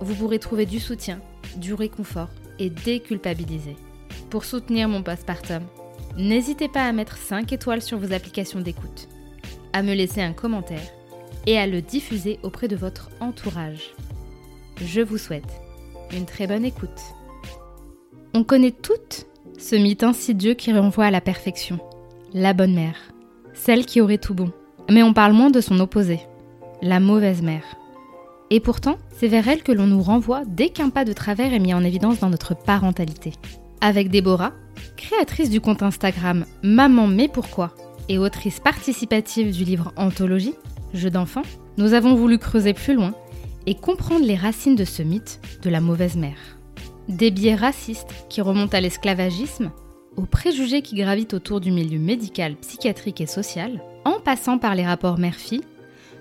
vous pourrez trouver du soutien, du réconfort et déculpabiliser. Pour soutenir mon postpartum, n'hésitez pas à mettre 5 étoiles sur vos applications d'écoute, à me laisser un commentaire et à le diffuser auprès de votre entourage. Je vous souhaite une très bonne écoute. On connaît toutes ce mythe insidieux qui renvoie à la perfection, la bonne mère, celle qui aurait tout bon. Mais on parle moins de son opposé, la mauvaise mère. Et pourtant, c'est vers elle que l'on nous renvoie dès qu'un pas de travers est mis en évidence dans notre parentalité. Avec Déborah, créatrice du compte Instagram Maman mais pourquoi et autrice participative du livre Anthologie, Jeux d'enfants, nous avons voulu creuser plus loin et comprendre les racines de ce mythe de la mauvaise mère. Des biais racistes qui remontent à l'esclavagisme, aux préjugés qui gravitent autour du milieu médical, psychiatrique et social, en passant par les rapports mère-fille,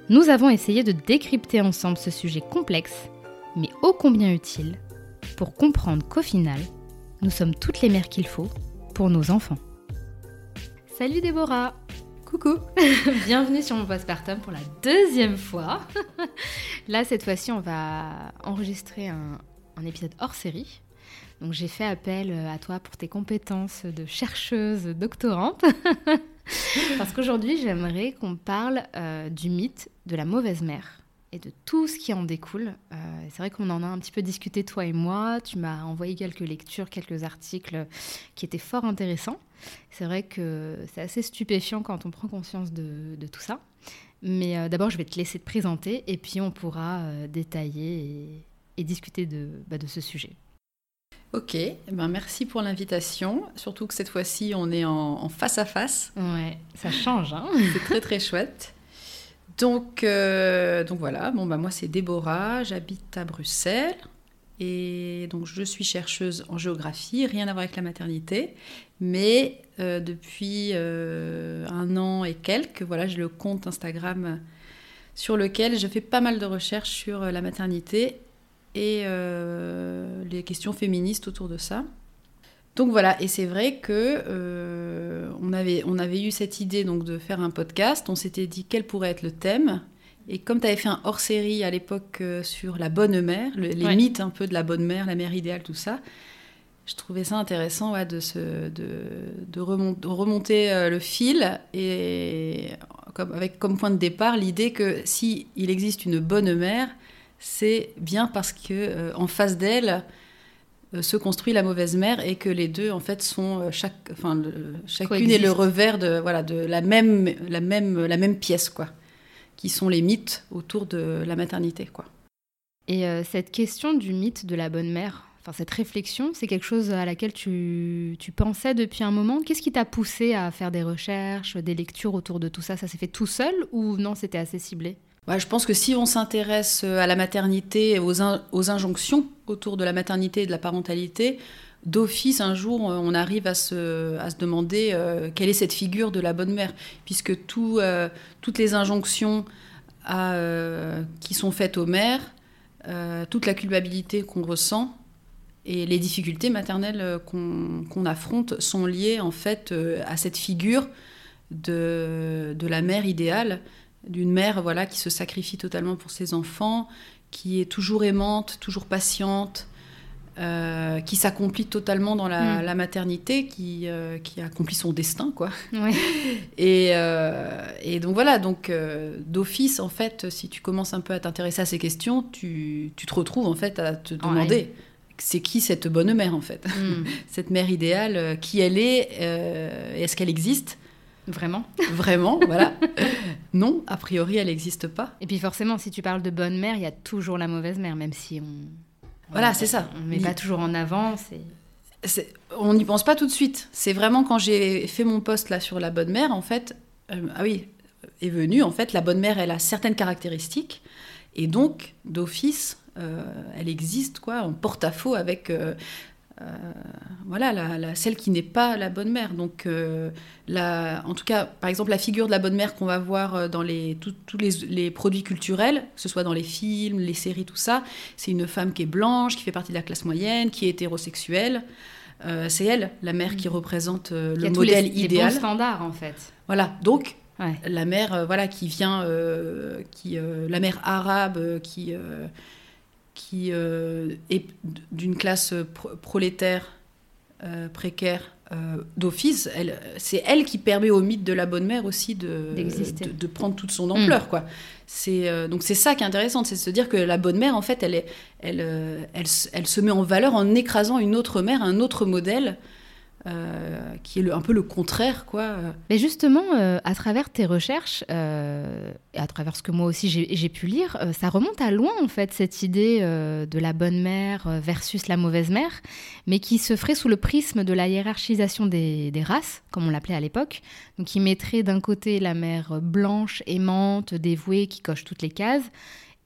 nous avons essayé de décrypter ensemble ce sujet complexe, mais ô combien utile, pour comprendre qu'au final, nous sommes toutes les mères qu'il faut pour nos enfants. Salut Déborah Coucou Bienvenue sur mon postpartum pour la deuxième fois. Là, cette fois-ci, on va enregistrer un, un épisode hors série. Donc j'ai fait appel à toi pour tes compétences de chercheuse doctorante. Parce qu'aujourd'hui, j'aimerais qu'on parle euh, du mythe de la mauvaise mère et de tout ce qui en découle. Euh, c'est vrai qu'on en a un petit peu discuté, toi et moi. Tu m'as envoyé quelques lectures, quelques articles qui étaient fort intéressants. C'est vrai que c'est assez stupéfiant quand on prend conscience de, tout ça. Mais euh, d'abord, je vais te laisser te présenter et puis on pourra détailler et, discuter de, bah, de ce sujet. Ok, eh ben merci pour l'invitation. Surtout que cette fois-ci, on est en, face à face. Ouais, ça change. Hein c'est très très chouette. Donc, euh, donc voilà, bon, bah, moi c'est Déborah, j'habite à Bruxelles. Et donc je suis chercheuse en géographie, rien à voir avec la maternité. Mais euh, depuis euh, un an et quelques, voilà, j'ai le compte Instagram sur lequel je fais pas mal de recherches sur la maternité et les questions féministes autour de ça. Donc voilà, et c'est vrai que euh, on, avait, on avait eu cette idée donc de faire un podcast, on s'était dit quel pourrait être le thème. Et comme tu avais fait un hors-série à l'époque euh, sur la bonne mère, les mythes un peu de la bonne mère, la mère idéale, tout ça, je trouvais ça intéressant ouais, de, se, de, de, remonter, le fil et comme, avec comme point de départ l'idée que si il existe une bonne mère, c'est bien parce que euh, en face d'elle euh, se construit la mauvaise mère et que les deux en fait sont euh, chaque, enfin, chacune est le revers de voilà de la même la même la même pièce quoi, qui sont les mythes autour de la maternité quoi. Et cette question du mythe de la bonne mère, enfin cette réflexion, c'est quelque chose à laquelle tu, tu pensais depuis un moment? Qu'est-ce qui t'a poussé à faire des recherches, des lectures autour de tout ça? Ça s'est fait tout seul ou non C'était assez ciblé? Je pense que si on s'intéresse euh, à la maternité et aux, injonctions autour de la maternité et de la parentalité, d'office, un jour, on arrive à se, demander euh, quelle est cette figure de la bonne mère, puisque euh, toutes les injonctions qui sont faites aux mères, toute la culpabilité qu'on ressent et les difficultés maternelles qu'on affronte sont liées en fait à cette figure de la mère idéale d'une mère voilà qui se sacrifie totalement pour ses enfants, qui est toujours aimante, toujours patiente, euh, qui s'accomplit totalement dans la, mm. maternité, qui, euh, qui accomplit son destin, quoi. Et, euh, et, donc voilà, donc d'office, en fait, si tu commences un peu à t'intéresser à ces questions, tu, tu, te retrouves en fait à te demander c'est qui cette bonne mère en fait? Hmm. Cette mère idéale, qui elle est, est-ce qu'elle existe? Vraiment. Vraiment, voilà. Non, a priori, elle n'existe pas. Et puis forcément, si tu parles de bonne mère, il y a toujours la mauvaise mère, même si on. Voilà, c'est ça. On met pas toujours en avant. On n'y pense pas tout de suite. C'est vraiment quand j'ai fait mon post là sur la bonne mère, en fait, euh, ah oui, est venue, en fait, la bonne mère, elle a certaines caractéristiques, et donc, d'office, euh, elle existe, quoi, en porte-à-faux avec, euh, voilà, la, la- celle qui n'est pas la bonne mère. Donc, euh, la, en tout cas, par exemple, la figure de la bonne mère qu'on va voir euh, dans les, tous les, les produits culturels, que ce soit dans les films, les séries, tout ça, c'est une femme qui est blanche, qui fait partie de la classe moyenne, qui est hétérosexuelle. Euh, c'est elle, la mère, qui représente euh, y a le modèle les idéal. bons standards, en fait. Voilà, donc Ouais. la mère, euh, voilà, qui vient, euh, qui, euh, la mère arabe, euh, qui, euh, qui euh, est d'une classe pro- prolétaire euh, précaire euh, d'office, c'est elle qui permet au mythe de la bonne mère aussi de, de, de prendre toute son ampleur, quoi. C'est euh, donc c'est ça qui est intéressant, c'est de se dire que la bonne mère, en fait, elle est, elle, elle, se- elle se met en valeur en écrasant une autre mère, un autre modèle. Euh, qui est le- un peu le contraire, quoi. Mais justement, euh, à travers tes recherches, euh, et à travers ce que moi aussi j'ai pu lire, ça remonte à loin en fait, cette idée de la bonne mère versus la mauvaise mère, mais qui se ferait sous le prisme de la hiérarchisation des, des races, comme on l'appelait à l'époque. Donc qui mettrait d'un côté la mère blanche, aimante, dévouée, qui coche toutes les cases,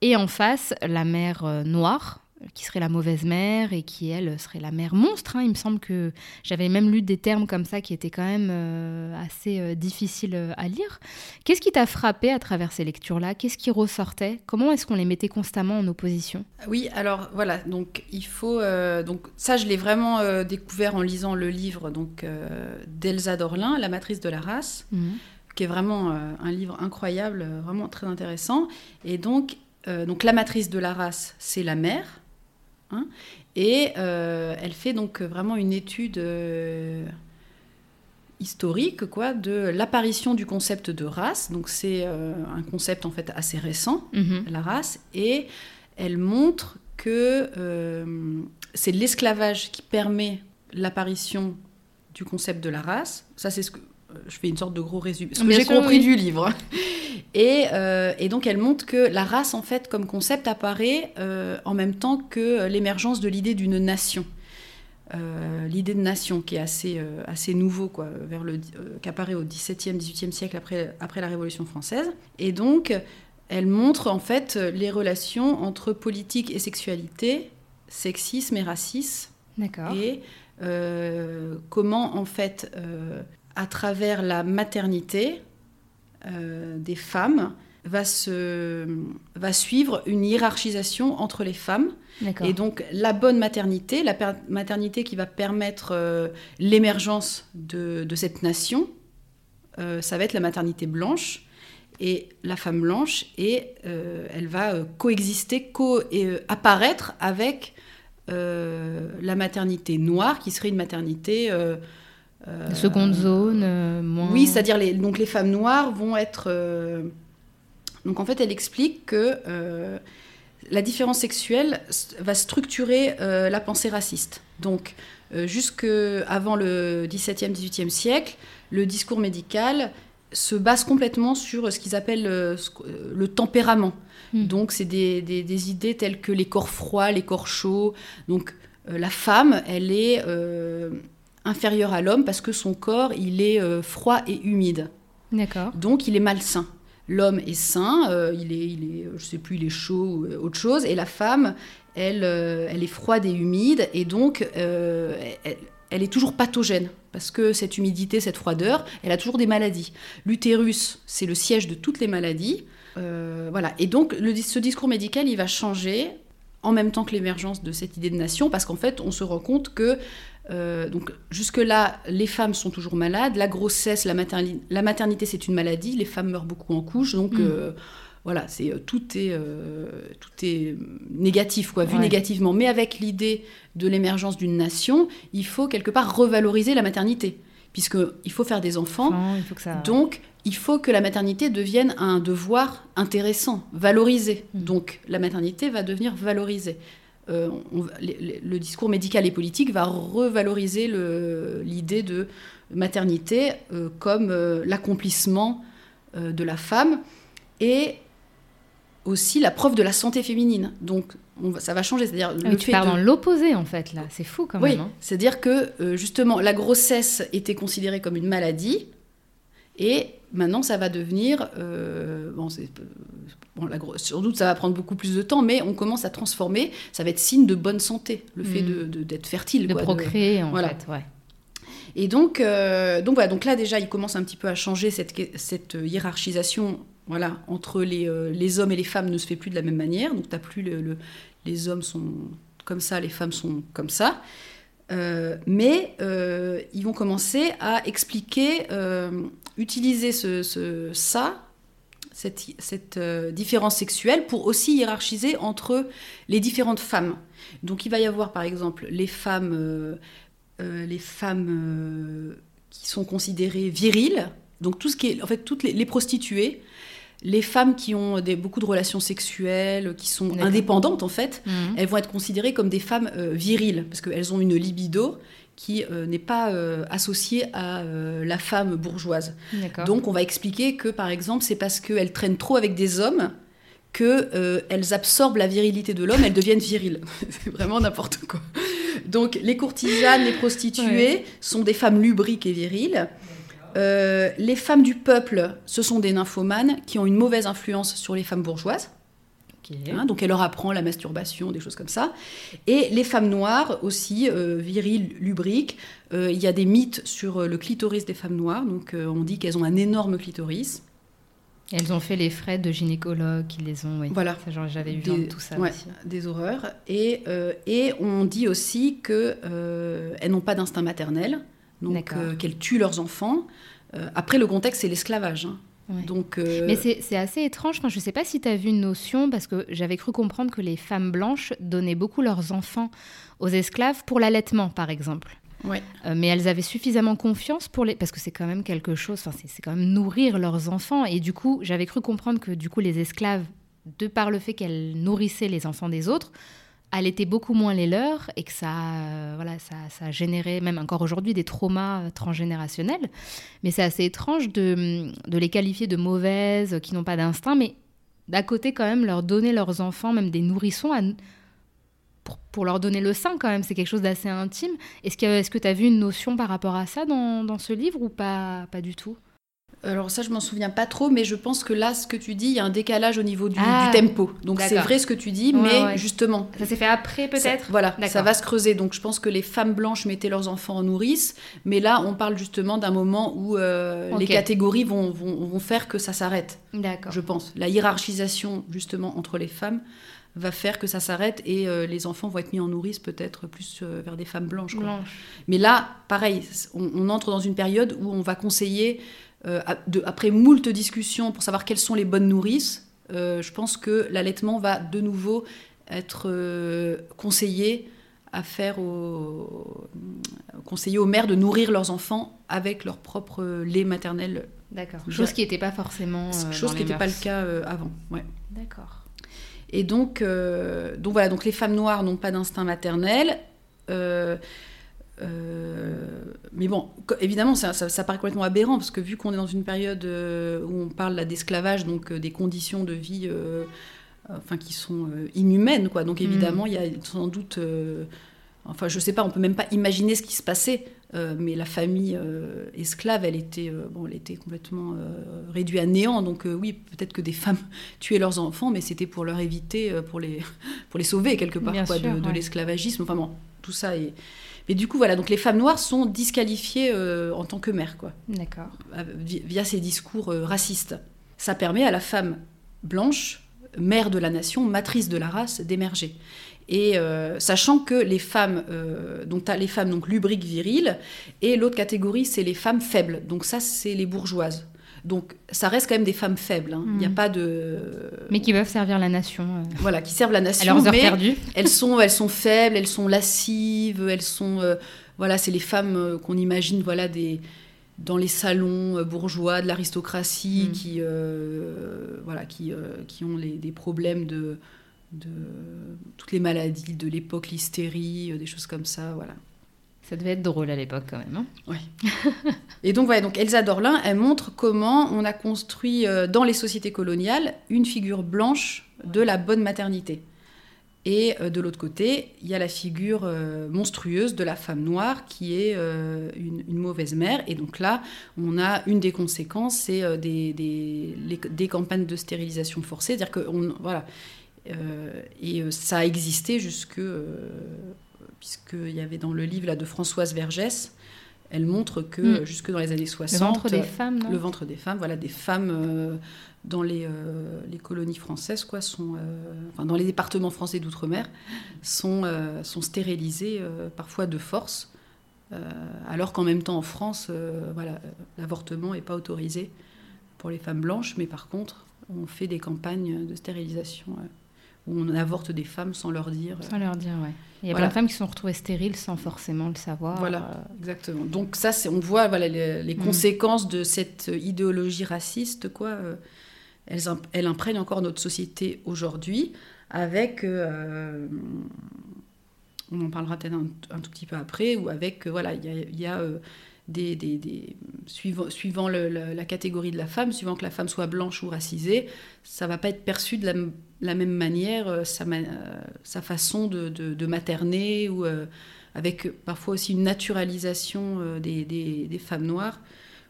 et en face la mère noire, qui serait la mauvaise mère et qui, elle, serait la mère monstre. hein. Il me semble que j'avais même lu des termes comme ça qui étaient quand même euh, assez euh, difficiles euh, à lire. Qu'est-ce qui t'a frappé à travers ces lectures-là? Qu'est-ce qui ressortait? Comment est-ce qu'on les mettait constamment en opposition? Oui, alors voilà, donc il faut. euh, donc ça, je l'ai vraiment découvert en lisant le livre donc d'Elsa Dorlin, La matrice de la race, qui est vraiment un livre incroyable, vraiment très intéressant. Et donc, donc la matrice de la race, c'est la mère. Hein, et euh, elle fait donc vraiment une étude euh, historique quoi, de l'apparition du concept de race. Donc c'est euh, un concept en fait assez récent Mhm. la race, et elle montre que euh, c'est l'esclavage qui permet l'apparition du concept de la race. Ça, c'est ce que je fais une sorte de gros résumé, ce que j'ai compris oui. du livre. Et, euh, et donc, elle montre que la race, en fait, comme concept, apparaît euh, en même temps que l'émergence de l'idée d'une nation. Euh, l'idée de nation qui est assez, assez nouveau, quoi, vers le, euh, qui apparaît au XVIIe, XVIIIe siècle après, après la Révolution française. Et donc, elle montre en fait les relations entre politique et sexualité, sexisme et racisme, D'accord. et euh, comment en fait, euh, à travers la maternité euh, des femmes, va, se, va suivre une hiérarchisation entre les femmes. Et donc la bonne maternité, la maternité qui va permettre euh, l'émergence de, de cette nation, euh, ça va être la maternité blanche et la femme blanche, et euh, elle va coexister, co et, euh, apparaître avec la maternité noire, qui serait une maternité... euh, euh, La seconde zone, euh, moins. oui, c'est-à-dire les, donc les femmes noires vont être. euh, donc en fait, elle explique que euh, la différence sexuelle va structurer euh, la pensée raciste. Donc euh, jusque avant le XVIIe, XVIIIe siècle, le discours médical se base complètement sur ce qu'ils appellent euh, euh, le tempérament. Hmm. Donc c'est des, des- des idées telles que les corps froids, les corps chauds. Donc euh, la femme, elle est inférieure à l'homme parce que son corps, il est euh, froid et humide. D'accord. Donc il est malsain. L'homme est sain, euh, il, est, il est, je sais plus, il est chaud ou euh, autre chose, et la femme, elle, euh, elle est froide et humide, et donc elle, elle est toujours pathogène, parce que cette humidité, cette froideur, elle a toujours des maladies. L'utérus, c'est le siège de toutes les maladies. Voilà, et donc le, ce discours médical, il va changer en même temps que l'émergence de cette idée de nation, parce qu'en fait, on se rend compte que euh, donc jusque-là, les femmes sont toujours malades. La grossesse, la, materni- la maternité, c'est une maladie. Les femmes meurent beaucoup en couche. Donc Mm. euh, voilà, c'est euh, tout est euh, tout est négatif, quoi, vu Ouais. négativement. Mais avec l'idée de l'émergence d'une nation, il faut quelque part revaloriser la maternité, puisque il faut faire des enfants. Enfin, il faut que ça. Donc, il faut que la maternité devienne un devoir intéressant, valorisé. Mm. Donc, la maternité va devenir valorisée. Le discours médical et politique va revaloriser l'idée de maternité comme l'accomplissement de la femme et aussi la preuve de la santé féminine. Donc ça va changer. C'est-à-dire ah, tu parles dans l'opposé en fait là. C'est fou quand même. Oui, hein. c'est-à-dire que euh, justement la grossesse était considérée comme une maladie et maintenant ça va devenir euh, bon, bon la sans doute ça va prendre beaucoup plus de temps, mais on commence à transformer. Ça va être signe de bonne santé, le fait hmm. de, d'être fertile, de procréer en fait. Ouais. Et donc, euh, donc, voilà, donc là déjà, il commence un petit peu à changer cette, cette hiérarchisation voilà, entre les, les, hommes et les femmes ne se fait plus de la même manière. Donc, tu n'as plus le, les hommes sont comme ça, les femmes sont comme ça. Euh, mais euh, ils vont commencer à expliquer, euh, utiliser ce, ça, cette, différence sexuelle, pour aussi hiérarchiser entre les différentes femmes. Donc il va y avoir par exemple les femmes, les femmes qui sont considérées viriles, donc tout ce qui est, en fait, toutes les prostituées les femmes qui ont des, beaucoup de relations sexuelles, qui sont indépendantes en fait, mhm. elles vont être considérées comme des femmes euh, viriles, parce qu'elles ont une libido qui euh, n'est pas euh, associée à la femme bourgeoise. Donc on va expliquer que par exemple c'est parce qu'elles traînent trop avec des hommes qu'elles absorbent la virilité de l'homme, elles deviennent viriles. c'est vraiment n'importe quoi. Donc les courtisanes, les prostituées sont des femmes lubriques et viriles. Euh, les femmes du peuple, ce sont des nymphomanes qui ont une mauvaise influence sur les femmes bourgeoises. Hein, donc elle leur apprend la masturbation, des choses comme ça. Et les femmes noires aussi, euh, viriles, lubriques. Euh, il y a des mythes sur le clitoris des femmes noires. Donc on dit qu'elles ont un énorme clitoris. Elles ont fait les frais de gynécologues qui les ont. Oui. Voilà. J'avais vu des, tout ça aussi. Des horreurs. Et, et on dit aussi qu'elles n'ont pas d'instinct maternel donc euh, qu'elles tuent leurs enfants. Euh, après, le contexte, c'est l'esclavage. Hein. Donc, euh, Mais c'est assez étrange. Enfin, je ne sais pas si tu as vu une notion, parce que j'avais cru comprendre que les femmes blanches donnaient beaucoup leurs enfants aux esclaves pour l'allaitement, par exemple. Ouais. mais elles avaient suffisamment confiance pour les parce que c'est quand même quelque chose enfin c'est quand même nourrir leurs enfants et du coup j'avais cru comprendre que du coup les esclaves de par le fait qu'elles nourrissaient les enfants des autres allaitaient beaucoup moins les leurs et que ça, euh, voilà, ça, ça même encore aujourd'hui, des traumas euh, transgénérationnels. Mais c'est assez étrange de, les qualifier de mauvaises, qui n'ont pas d'instinct, mais d'à côté, quand même, leur donner leurs enfants, même des nourrissons, à, pour, leur donner le sein, quand même. C'est quelque chose d'assez intime. Est-ce que tu as vu une notion par rapport à ça dans, dans ce livre ou pas, pas du tout? Alors ça, je m'en souviens pas trop, mais je pense que là, ce que tu dis, il y a un décalage au niveau du, ah, tempo. Donc c'est vrai ce que tu dis, mais justement... Ça s'est fait après peut-être Voilà, ça va se creuser. Donc je pense que les femmes blanches mettaient leurs enfants en nourrice, mais là, on parle justement d'un moment où euh, les catégories vont, vont, faire que ça s'arrête. D'accord. Je pense. La hiérarchisation, justement, entre les femmes va faire que ça s'arrête et euh, les enfants vont être mis en nourrice peut-être plus euh, vers des femmes blanches, Mais là, pareil, on, entre dans une période où on va conseiller euh, après moult discussions pour savoir quelles sont les bonnes nourrices, euh, je pense que l'allaitement va de nouveau être euh, conseillé à faire au, conseiller aux mères de nourrir leurs enfants avec leur propre lait maternel. D'accord. Chose qui n'était pas forcément. chose qui n'était pas le cas avant. Ouais. D'accord. Et donc, donc voilà, donc les femmes noires n'ont pas d'instinct maternel. Euh, mais bon, évidemment, ça, ça, paraît complètement aberrant, parce que vu qu'on est dans une période euh, où on parle d'esclavage, donc euh, des conditions de vie enfin, qui sont inhumaines, quoi. Donc évidemment, mm. il y a sans doute... enfin, je sais pas, on peut même pas imaginer ce qui se passait, mais la famille esclave, elle était, bon, elle était complètement réduite à néant. Donc oui, peut-être que des femmes tuaient leurs enfants, mais c'était pour leur éviter, pour les, pour les sauver quelque part, quoi, de, l'esclavagisme. Enfin bon, tout ça est... Et du coup, voilà, donc les femmes noires sont disqualifiées euh, en tant que mères, quoi. D'accord. Euh, via ces discours euh, racistes. Ça permet à la femme blanche, mère de la nation, matrice de la race, d'émerger. Et sachant que les femmes, donc as les femmes donc lubriques viriles, et l'autre catégorie c'est les femmes faibles. Donc ça c'est les bourgeoises. Donc ça reste quand même des femmes faibles. Hein. Il n'y a mm. pas de. Mais qui peuvent servir la nation. Euh. Voilà, qui servent la nation. À mais elles sont, elles sont faibles, elles sont lascives, elles sont. Euh, voilà, c'est les femmes euh, qu'on imagine, voilà, des dans les salons bourgeois de l'aristocratie mm. qui, voilà, qui, qui ont des problèmes de de toutes les maladies de l'époque, l'hystérie, des choses comme ça, voilà. Ça devait être drôle à l'époque quand même. Hein et donc voilà, donc Elsa Dorlin, elle montre comment on a construit dans les sociétés coloniales une figure blanche de la bonne maternité. Et euh, de l'autre côté, il y a la figure euh, monstrueuse de la femme noire qui est euh, une, mauvaise mère. Et donc là, on a une des conséquences, c'est des, des, campagnes de stérilisation forcée. C'est-à-dire que, voilà. et ça a existé jusque. Puisqu'il y avait dans le livre là, de Françoise Vergès, elle montre que mm. jusque dans les années 60. Le ventre des femmes, non Le ventre des femmes, voilà, des femmes dans les, euh, les, colonies françaises, quoi, sont, euh, enfin, dans les départements français d'outre-mer, sont, euh, sont stérilisés parfois de force, alors qu'en même temps en France, voilà, l'avortement n'est pas autorisé pour les femmes blanches, mais par contre, on fait des campagnes de stérilisation où on avorte des femmes sans leur dire. Sans leur dire, ouais. Il y a plein de femmes qui sont retrouvées stériles sans forcément le savoir. Voilà, exactement. Donc ça, on voit voilà, les, mm. conséquences de cette idéologie raciste, quoi elle imprègne encore notre société aujourd'hui avec, euh, on en parlera peut-être un, tout petit peu après, ou avec, euh, voilà, il y a, euh, des, des, suivant, suivant la catégorie de la femme, suivant que la femme soit blanche ou racisée, ça va pas être perçu de la, même manière, sa, sa façon de, de, materner, ou avec parfois aussi une naturalisation des, des femmes noires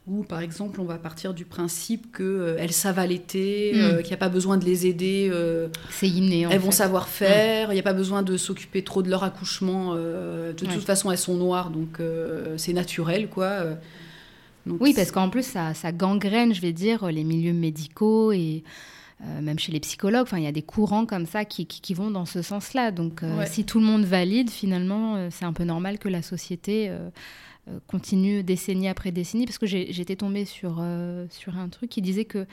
où, par exemple, on va partir du principe qu'elles euh, savent allaiter, euh, hmm. qu'il n'y a pas besoin de les aider. Euh, c'est inné. elles vont savoir faire, il n'y a pas besoin de s'occuper trop de leur accouchement. de toute façon, elles sont noires, donc c'est naturel, quoi. oui, parce qu'en plus, ça, ça, gangrène, je vais dire, les milieux médicaux et même chez les psychologues. Il y a des courants comme ça qui, qui, vont dans ce sens-là. Donc, si tout le monde valide, finalement, c'est un peu normal que la société euh, continue décennie après décennie, parce que j'étais tombée sur, euh, sur un truc qui disait que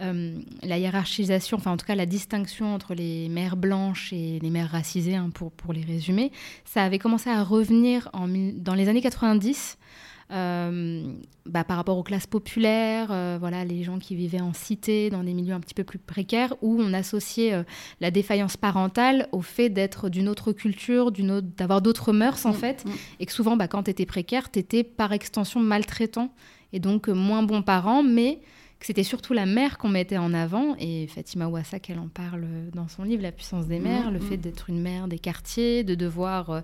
euh, la hiérarchisation, enfin en tout cas la distinction entre les mères blanches et les mères racisées, hein, pour, pour les résumer, ça avait commencé à revenir en, dans les années 90 euh, bah, par rapport aux classes populaires, euh, voilà, les gens qui vivaient en cité, dans des milieux un petit peu plus précaires, où on associait euh, la défaillance parentale au fait d'être d'une autre culture, d'avoir d'autres mœurs en mm, fait, mm. et que souvent, bah, quand tu étais précaire, tu étais par extension maltraitant, et donc moins bon parent, mais que c'était surtout la mère qu'on mettait en avant. Et Fatima Ouassak, elle en parle dans son livre La puissance des mères, le mm, fait mm. d'être une mère des quartiers, de devoir euh,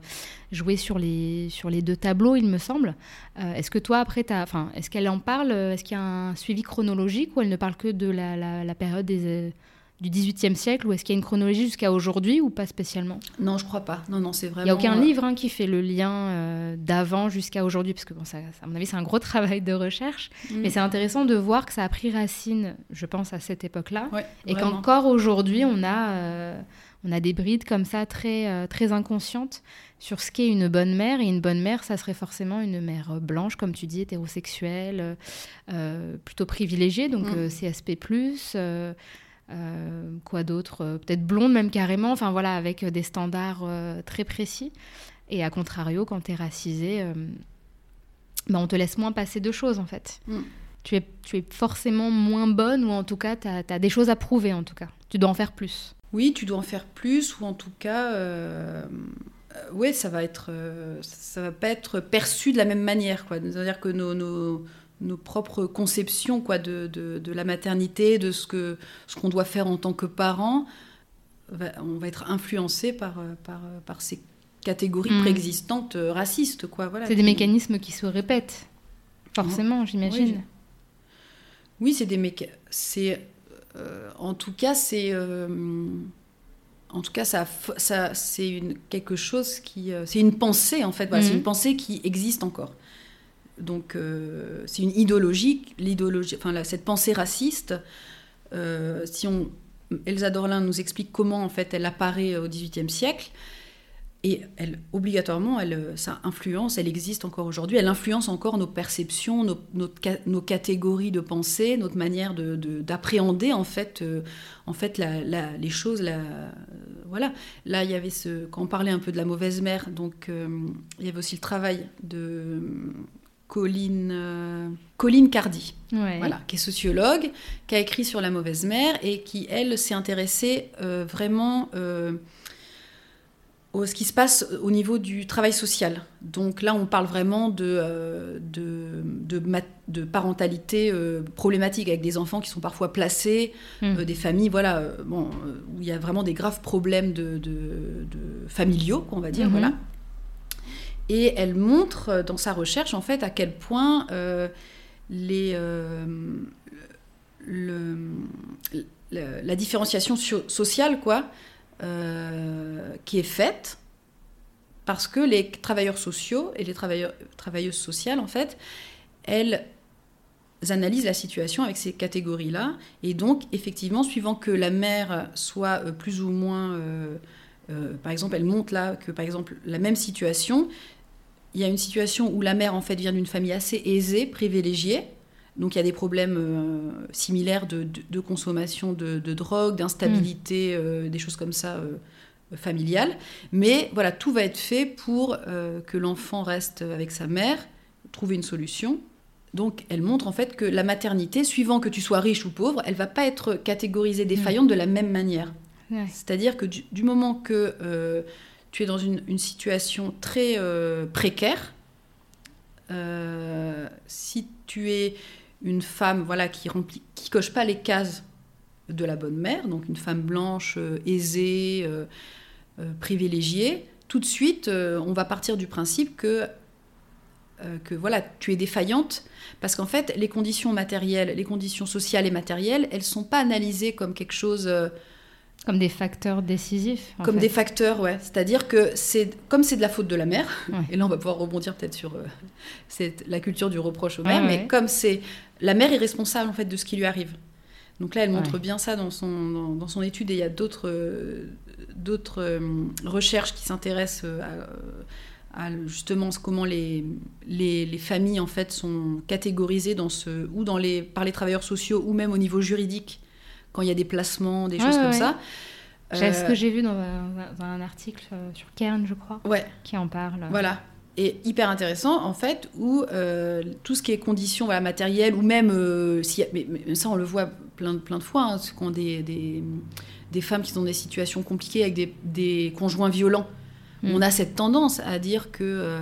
jouer sur les, sur les deux tableaux, il me semble. Euh, est-ce que toi, après, est-ce qu'elle en parle Est-ce qu'il y a un suivi chronologique ou elle ne parle que de la, la période des du XVIIIe siècle ou est-ce qu'il y a une chronologie jusqu'à aujourd'hui ou pas spécialement? Non, je crois pas. Non, non, c'est vraiment. Il n'y a aucun euh, livre hein, qui fait le lien euh, d'avant jusqu'à aujourd'hui, parce que bon, ça, à mon avis, c'est un gros travail de recherche. Mm. Mais c'est intéressant de voir que ça a pris racine, je pense, à cette époque-là, et qu'encore aujourd'hui, on a. Euh, on a des brides comme ça très, très inconscientes sur ce qu'est une bonne mère. Et une bonne mère, ça serait forcément une mère blanche, comme tu dis, hétérosexuelle, plutôt privilégiée, donc mm. CSP, euh, quoi d'autre euh, Peut-être blonde même carrément, enfin voilà, avec euh, des standards très précis. Et à contrario, quand tu es racisé, bah, on te laisse moins passer de choses en fait. Mm. Tu, es, tu es forcément moins bonne ou en tout cas, tu as, des choses à prouver en tout cas. Tu dois en faire plus. Oui, tu dois en faire plus ou en tout cas, oui, ça va être, ça va pas être perçu de la même manière. C'est-à-dire que nos, nos nos propres conceptions quoi, de, de, la maternité, de ce qu'on ce qu'on doit faire en tant que parent, on va être influencé par, par, par ces catégories mm. préexistantes euh, racistes. Quoi, voilà, c'est des mécanismes qui se répètent, forcément, j'imagine. Oui, c'est des mécanismes. Euh, en tout cas, c'est... Euh, en tout cas, ça, ça, c'est quelque chose qui... c'est une pensée, en fait. Voilà, C'est mm. une pensée qui existe encore. Donc euh, c'est une idéologie, l'idéologie, enfin cette pensée raciste. Euh, si on, Elsa Dorlin nous explique comment en fait elle apparaît au XVIIIe siècle. Et obligatoirement, elle, ça influence, elle existe encore aujourd'hui, elle influence encore nos perceptions, nos, nos, catégories de pensée, notre manière d'appréhender de, en fait, euh, en fait les choses. Voilà. Là, il y avait ce, quand on parlait un peu de la mauvaise mère, donc il y avait aussi le travail de Colline, euh, Colline Cardi, Ouais. voilà, qui est sociologue, qui a écrit sur la mauvaise mère et qui, elle, s'est intéressée euh, vraiment euh, au ce qui se passe au niveau du travail social. Donc là, on parle vraiment de, euh, de, de, parentalité euh, problématique avec des enfants qui sont parfois placés, Mm. euh, des familles voilà, bon, où il y a vraiment des graves problèmes de, familiaux, on va dire. Mhm. voilà. Et elle montre euh, dans sa recherche en fait à quel point euh, les, euh, la différenciation so- sociale quoi, qui est faite parce que les travailleurs sociaux et les travailleurs, travailleuses sociales en fait, elles analysent la situation avec ces catégories-là et donc effectivement suivant que la mère soit plus ou moins par exemple, elle montre là que, par exemple, la même situation, il y a une situation où la mère, en fait, vient d'une famille assez aisée, privilégiée. Donc, il y a des problèmes euh, similaires de, de- de consommation de, de drogue, d'instabilité, euh, des choses comme ça, euh, familiales. Mais voilà, tout va être fait pour que l'enfant reste avec sa mère, trouver une solution. Donc, elle montre en fait que la maternité, suivant que tu sois riche ou pauvre, elle va pas être catégorisée défaillante de la même manière. Ouais. C'est-à-dire que du, du moment que tu es dans une, situation très euh, précaire, euh, si tu es une femme voilà, qui coche pas les cases de la bonne mère, donc une femme blanche, euh, aisée, privilégiée, tout de suite, on va partir du principe que, que voilà, tu es défaillante, parce qu'en fait, les conditions matérielles, les conditions sociales et matérielles, elles sont pas analysées comme quelque chose... Comme des facteurs décisifs. en comme fait. des facteurs, ouais. C'est-à-dire que c'est comme c'est de la faute de la mère, Ouais. et là on va pouvoir rebondir peut-être sur euh, la culture du reproche aux Ouais, mères, mais comme c'est la mère est responsable en fait de ce qui lui arrive. Donc là, elle montre bien ça dans son dans, dans son étude et il y a d'autres euh, d'autres euh, recherches qui s'intéressent à, à justement comment les, les, les familles en fait sont catégorisées dans ce ou dans les par les travailleurs sociaux ou même au niveau juridique quand il y a des placements, des choses ouais, comme ouais. ça. C'est ce Euh, que j'ai vu dans un, dans un article euh, sur Cairn, je crois, Ouais, qui en parle. Voilà. Et hyper intéressant, en fait, où euh, tout ce qui est conditions voilà, matérielles, ou même, euh, a- mais, mais ça on le voit plein, de- plein de fois, hein, ce qu'ont des, des, des femmes qui sont dans des situations compliquées avec des, des conjoints violents. Mm. On a cette tendance à dire que euh,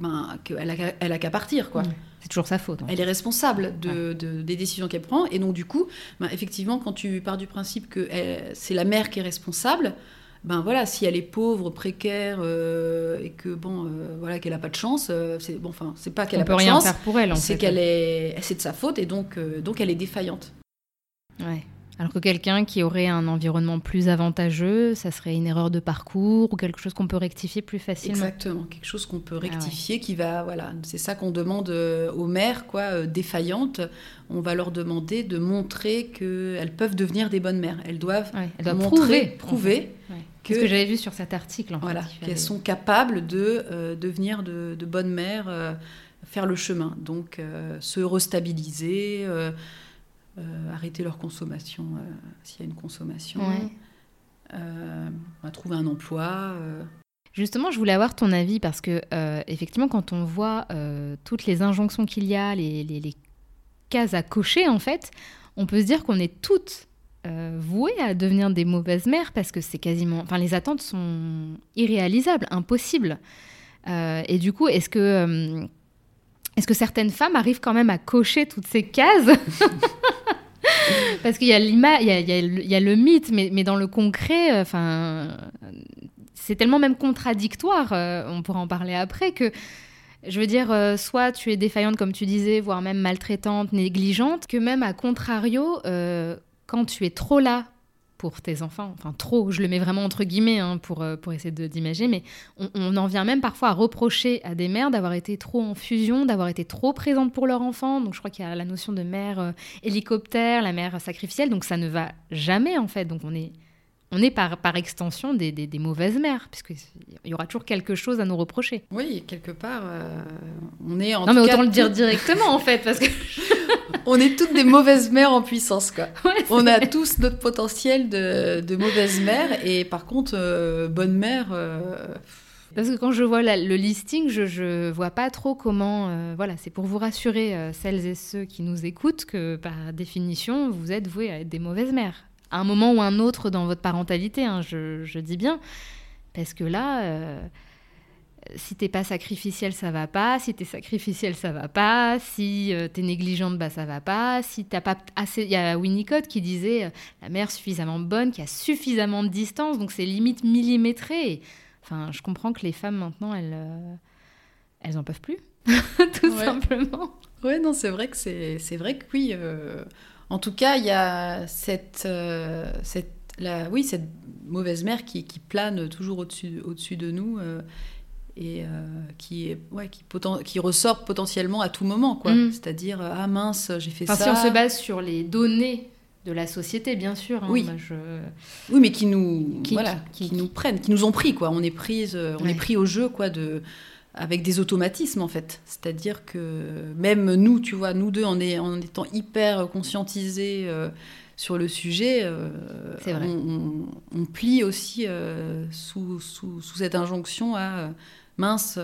ben, qu'elle a, qu'à- elle a qu'à partir, quoi. Mm. C'est toujours sa faute. Elle est responsable de, de- des décisions qu'elle prend. Et donc, du coup, ben, effectivement, quand tu pars du principe que elle- c'est la mère qui est responsable, ben voilà, si elle est pauvre, précaire, euh, et que bon, euh, voilà, qu'elle a pas de chance, euh, c'est bon, enfin, c'est pas qu'elle a peut pas de rien chance, faire pour elle, c'est qu'elle est, c'est de sa faute, et donc, euh, donc elle est défaillante. Ouais. Alors que quelqu'un qui aurait un environnement plus avantageux, ça serait une erreur de parcours ou quelque chose qu'on peut rectifier plus facilement. Exactement, quelque chose qu'on peut Ah ouais. rectifier, qui va, voilà, c'est ça qu'on demande euh, aux mères, quoi, euh, défaillantes. On va leur demander de montrer qu'elles peuvent devenir des bonnes mères. Elles doivent Ouais, montrer, prouver. prouver en fait. Ouais. que C'est ce que j'avais vu sur cet article. En Voilà, fallait- qu'elles sont capables de euh, devenir de, de bonnes mères, euh, faire le chemin. Donc, euh, se restabiliser, arrêter leur consommation euh, s'il y a une consommation, Ouais. euh, bah, trouver un emploi. euh. Justement, je voulais avoir ton avis parce que, euh, effectivement, quand on voit euh, toutes les injonctions qu'il y a, les, les- les cases à cocher, en fait, on peut se dire qu'on est toutes euh, vouées à devenir des mauvaises mères parce que c'est quasiment. Enfin, les attentes sont irréalisables, impossibles. Euh, et du coup, est-ce que. Est-ce que certaines femmes arrivent quand même à cocher toutes ces cases Parce qu'il y a il y a, le- mythe, mais, dans le concret, euh, enfin, c'est tellement même contradictoire, euh, on pourra en parler après, que je veux dire, euh, soit tu es défaillante, comme tu disais, voire même maltraitante, négligente, que même à contrario, quand tu es trop là pour tes enfants, enfin trop, je le mets vraiment entre guillemets hein, pour, euh, pour essayer d'imager, mais on, on en vient même parfois à reprocher à des mères d'avoir été trop en fusion, d'avoir été trop présente pour leur enfant. Donc je crois qu'il y a la notion de mère euh, hélicoptère, la mère sacrificielle, donc ça ne va jamais en fait. Donc on est, on est par, par extension des, des- des mauvaises mères, puisqu'il y aura toujours quelque chose à nous reprocher. Oui, quelque part, euh, on est en non mais tout autant cas le dire directement en fait, parce que... on est toutes des mauvaises mères en puissance, quoi. Ouais, On a tous notre potentiel de, de mauvaise mère, et par contre, euh, bonne mère, euh, Parce que quand je vois le listing, je, je vois pas trop comment. euh, voilà, c'est pour vous rassurer, euh, celles et ceux qui nous écoutent, que par définition, vous êtes voués à être des mauvaises mères. À un moment ou un autre dans votre parentalité, hein, je, je dis bien. Parce que là, euh, si t'es pas sacrificiel, ça va pas. Si t'es sacrificiel, ça va pas. Si euh, t'es négligente, bah ça va pas. Si t'as pas assez, il y a Winnicott qui disait euh, la mère suffisamment bonne, qui a suffisamment de distance, donc c'est limite millimétré. Et, Enfin, je comprends que les femmes maintenant, elles, euh, elles en peuvent plus, tout Ouais. simplement. Ouais, non, c'est vrai que c'est c'est vrai que oui. En tout cas, il y a cette, euh, cette, la, oui, cette mauvaise mère qui, qui plane toujours au-dessus au-dessus de nous euh, et euh, qui, est, ouais, qui, ressort potentiellement à tout moment. quoi. Mm. C'est-à-dire, ah mince, j'ai fait Enfin, ça. si on se base sur les données de la société, bien sûr. hein, Oui. je- Oui, mais qui nous, Qui- voilà, qui- nous prennent, qui nous ont pris, quoi. On est prise, on Ouais. est pris au jeu, quoi, de, avec des automatismes, en fait. C'est-à-dire que même nous, tu vois, nous deux, en, est, en étant hyper conscientisés euh, sur le sujet, euh, vrai. on, on- on plie aussi euh, sous, sous, sous cette injonction à mince,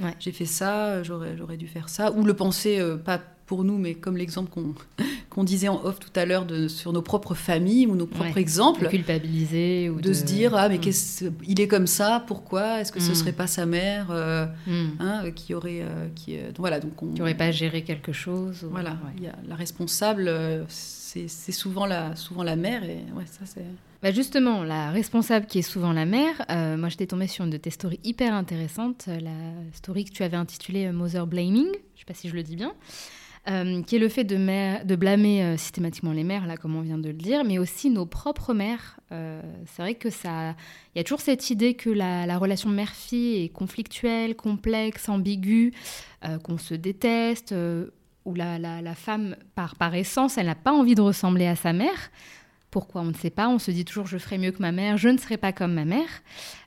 Ouais. j'ai fait ça, j'aurais, dû faire ça, ou le penser, pas pour nous, mais comme l'exemple qu'on, qu'on disait en off tout à l'heure sur nos propres familles ou nos propres Ouais. exemples de culpabiliser ou de, se dire ah mais Mm. qu'est-ce il est comme ça pourquoi est-ce que ce Mm. serait pas sa mère euh, Hmm. hein, euh, qui aurait euh, qui euh, donc voilà donc on Qui n'aurait pas géré quelque chose. ou- voilà ouais. il y a la responsable c'est souvent la souvent la mère et ouais ça c'est Bah justement, la responsable qui est souvent la mère, moi j'étais tombée sur une de tes stories hyper intéressantes, euh, la story que tu avais intitulée Mother Blaming, je sais pas si je le dis bien, euh, qui est le fait de, blâmer euh, systématiquement les mères, là comme on vient de le dire, mais aussi nos propres mères. Euh, c'est vrai que ça, il y a toujours cette idée que la, la relation mère-fille est conflictuelle, complexe, ambiguë, qu'on se déteste, où la, la- la femme, par, par essence, elle n'a pas envie de ressembler à sa mère. Pourquoi On ne sait pas. On se dit toujours je ferai mieux que ma mère, je ne serai pas comme ma mère.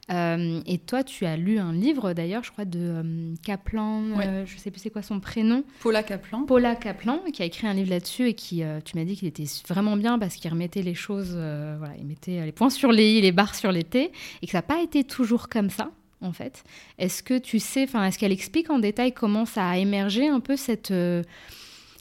Euh, et toi, tu as lu un livre d'ailleurs, je crois, de euh, Kaplan, euh, je ne sais plus c'est quoi son prénom, Paula Kaplan. Paula Kaplan, qui a écrit un livre là-dessus et qui, tu m'as dit qu'il était vraiment bien parce qu'il remettait les choses, voilà, il mettait les points sur les i, les barres sur les t, et que ça n'a pas été toujours comme ça. En fait, est-ce que tu sais, enfin, est-ce qu'elle explique en détail comment ça a émergé un peu cette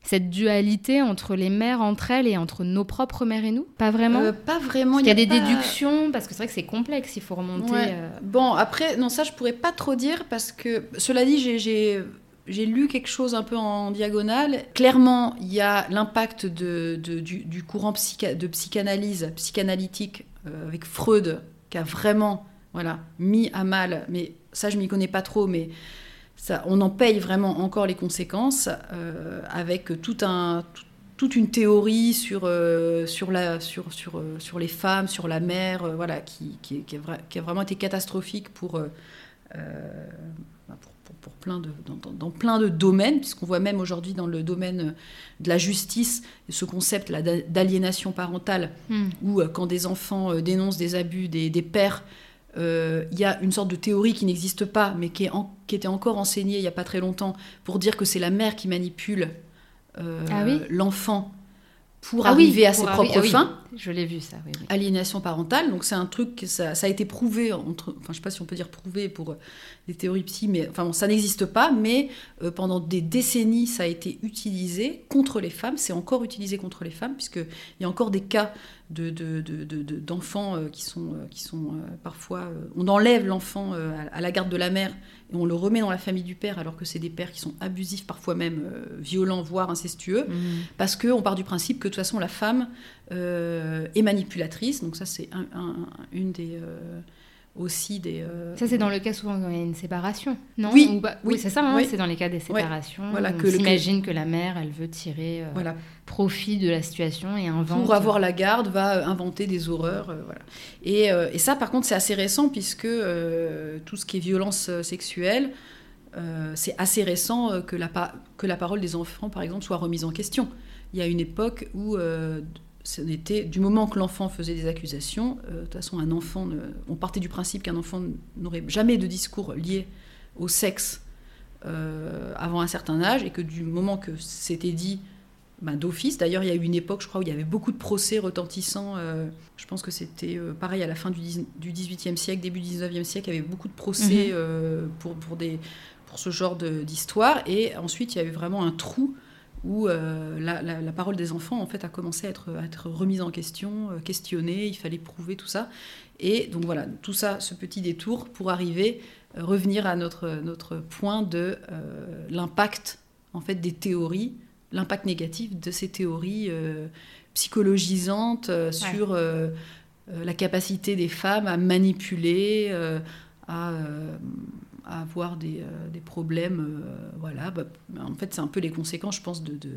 cette dualité entre les mères entre elles et entre nos propres mères et nous Pas vraiment. Euh, pas vraiment il y a, des pas- déductions parce que c'est vrai que c'est complexe, il faut remonter. Ouais. euh, Bon, après, non, ça, je pourrais pas trop dire parce que, cela dit, j'ai- j'ai j'ai lu quelque chose un peu en diagonale. Clairement, il y a l'impact de, de- du, du courant psycha- de psychanalyse, psychanalytique euh, avec Freud, qui a vraiment voilà, mis à mal, mais ça, je m'y connais pas trop, mais ça, on en paye vraiment encore les conséquences euh, avec tout un, tout- toute une théorie sur, euh, sur, la, sur, sur, euh, sur les femmes, sur la mère, euh, voilà, qui, qui, qui, a vra- qui a vraiment été catastrophique pour, pour, pour- pour plein de, dans, plein de domaines, puisqu'on voit même aujourd'hui dans le domaine de la justice ce concept d'aliénation parentale, hmm. où quand des enfants dénoncent des abus des, des pères, il y a une sorte de théorie qui n'existe pas, mais qui, est en- qui était encore enseignée il n'y a pas très longtemps, pour dire que c'est la mère qui manipule euh, Ah oui? l'enfant pour Ah oui, arriver à pour ses arri- propres ah oui, fins. Je l'ai vu ça, oui. Aliénation parentale, donc c'est un truc que ça, ça a été prouvé entre, enfin je sais pas si on peut dire prouvé pour euh, des théories psy, mais enfin bon, ça n'existe pas, mais euh, pendant des décennies ça a été utilisé contre les femmes, c'est encore utilisé contre les femmes puisque il y a encore des cas de, de- de- de- de- d'enfants euh, qui sont, euh, qui sont parfois, on enlève l'enfant à, à la garde de la mère et on le remet dans la famille du père alors que c'est des pères qui sont abusifs, parfois même euh, violents, voire incestueux Hmm. parce qu'on part du principe que de toute façon la femme euh, est manipulatrice, donc ça c'est un- un- une des euh, aussi des euh, Ça, c'est dans le cas souvent quand il y a une séparation, non Oui, Ou oui, c'est ça, hein, oui. c'est dans les cas des séparations. Voilà, on que le- s'imagine que la mère, elle veut tirer euh, voilà profit de la situation et invente. pour avoir la garde va euh, inventer des horreurs euh, voilà et, et ça par contre c'est assez récent puisque tout ce qui est violence sexuelle c'est assez récent que la, pa- que la parole des enfants par exemple soit remise en question il y a une époque où ce n'était du moment que l'enfant faisait des accusations euh, de toute façon un enfant ne- on partait du principe qu'un enfant n'aurait jamais de discours lié au sexe euh, avant un certain âge et que du moment que c'était dit ben, d'office. D'ailleurs, il y a eu une époque, je crois, où il y avait beaucoup de procès retentissants. euh, je pense que c'était pareil à la fin du, du 18e siècle, début du 19e siècle, il y avait beaucoup de procès Mhm. pour, pour, des, pour ce genre d'histoire. Et ensuite, il y a eu vraiment un trou où euh, la, la- la parole des enfants en fait a commencé à être, à être remise en question, euh, questionnée, il fallait prouver tout ça. Et donc voilà, tout ça, ce petit détour pour arriver, euh, revenir à notre, notre point de l'impact en fait des théories, l'impact négatif de ces théories psychologisantes sur la capacité des femmes à manipuler, à, à avoir des, euh, des problèmes. euh, voilà, bah, en fait, c'est un peu les conséquences, je pense, de, de,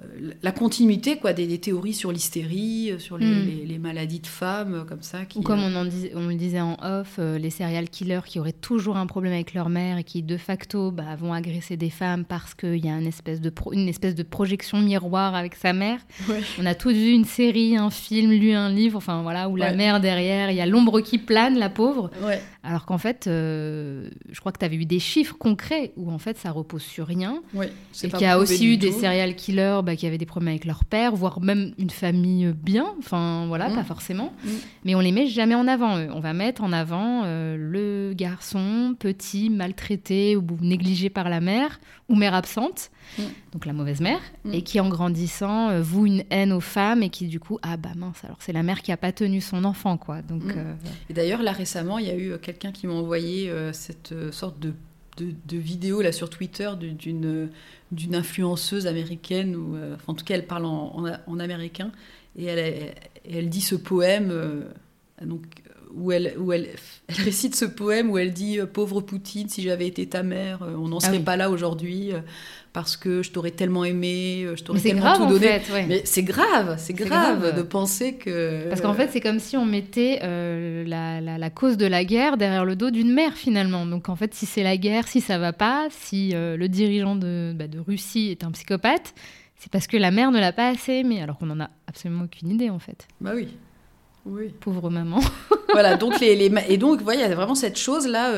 euh, la continuité quoi, des, des théories sur l'hystérie, sur les, Mm. les- les maladies de femmes, comme ça. Qui, Ou comme on, en dis- on le disait en off, euh, les serial killers qui auraient toujours un problème avec leur mère et qui de facto bah, vont agresser des femmes parce qu'il y a une espèce, de pro- une espèce de projection miroir avec sa mère. Ouais. On a tous vu une série, un film, lu un livre, enfin voilà, où la mère derrière, il y a l'ombre qui plane, la pauvre. Ouais. Alors qu'en fait, euh, je crois que tu avais eu des chiffres concrets où en fait ça repose sur rien. C'est Et qu'il y a aussi eu des serial killers bah, qui avaient des problèmes avec leur père, voire même une famille bien, enfin voilà, Mm. pas forcément. Mm. Mais on les met jamais en avant, eux. On va mettre en avant euh, le garçon petit, maltraité ou négligé par la mère, ou mère absente, Mm. donc la mauvaise mère, Mm. et qui en grandissant euh, voue une haine aux femmes et qui du coup, ah bah mince, alors c'est la mère qui a pas tenu son enfant, quoi. Donc, Mm. euh, Et d'ailleurs, là récemment, il y a eu euh, quelqu'un qui m'a envoyé euh, cette sorte de, de, de vidéo là sur Twitter du- d'une d'une influenceuse américaine, ou euh, enfin, en tout cas, elle parle en, en- en américain, et elle, elle dit ce poème, euh, donc, où, elle, où elle, elle récite ce poème où elle dit Pauvre Poutine, si j'avais été ta mère, euh, on n'en Ah serait oui. pas là aujourd'hui, euh, parce que je t'aurais tellement aimé, euh, je t'aurais tellement grave tout en donné. fait, ouais. Mais c'est grave, c'est C'est grave, grave. de penser que. Parce qu'en fait, c'est comme si on mettait euh, la, la- la cause de la guerre derrière le dos d'une mère, finalement. Donc, en fait, si c'est la guerre, si ça va pas, si euh, le dirigeant de, bah, de Russie est un psychopathe, c'est parce que la mère ne l'a pas assez aimé, alors qu'on n'en a absolument aucune idée, en fait. Bah oui. Oui. Pauvre maman. voilà, donc les, les et donc voilà, il y a vraiment cette chose là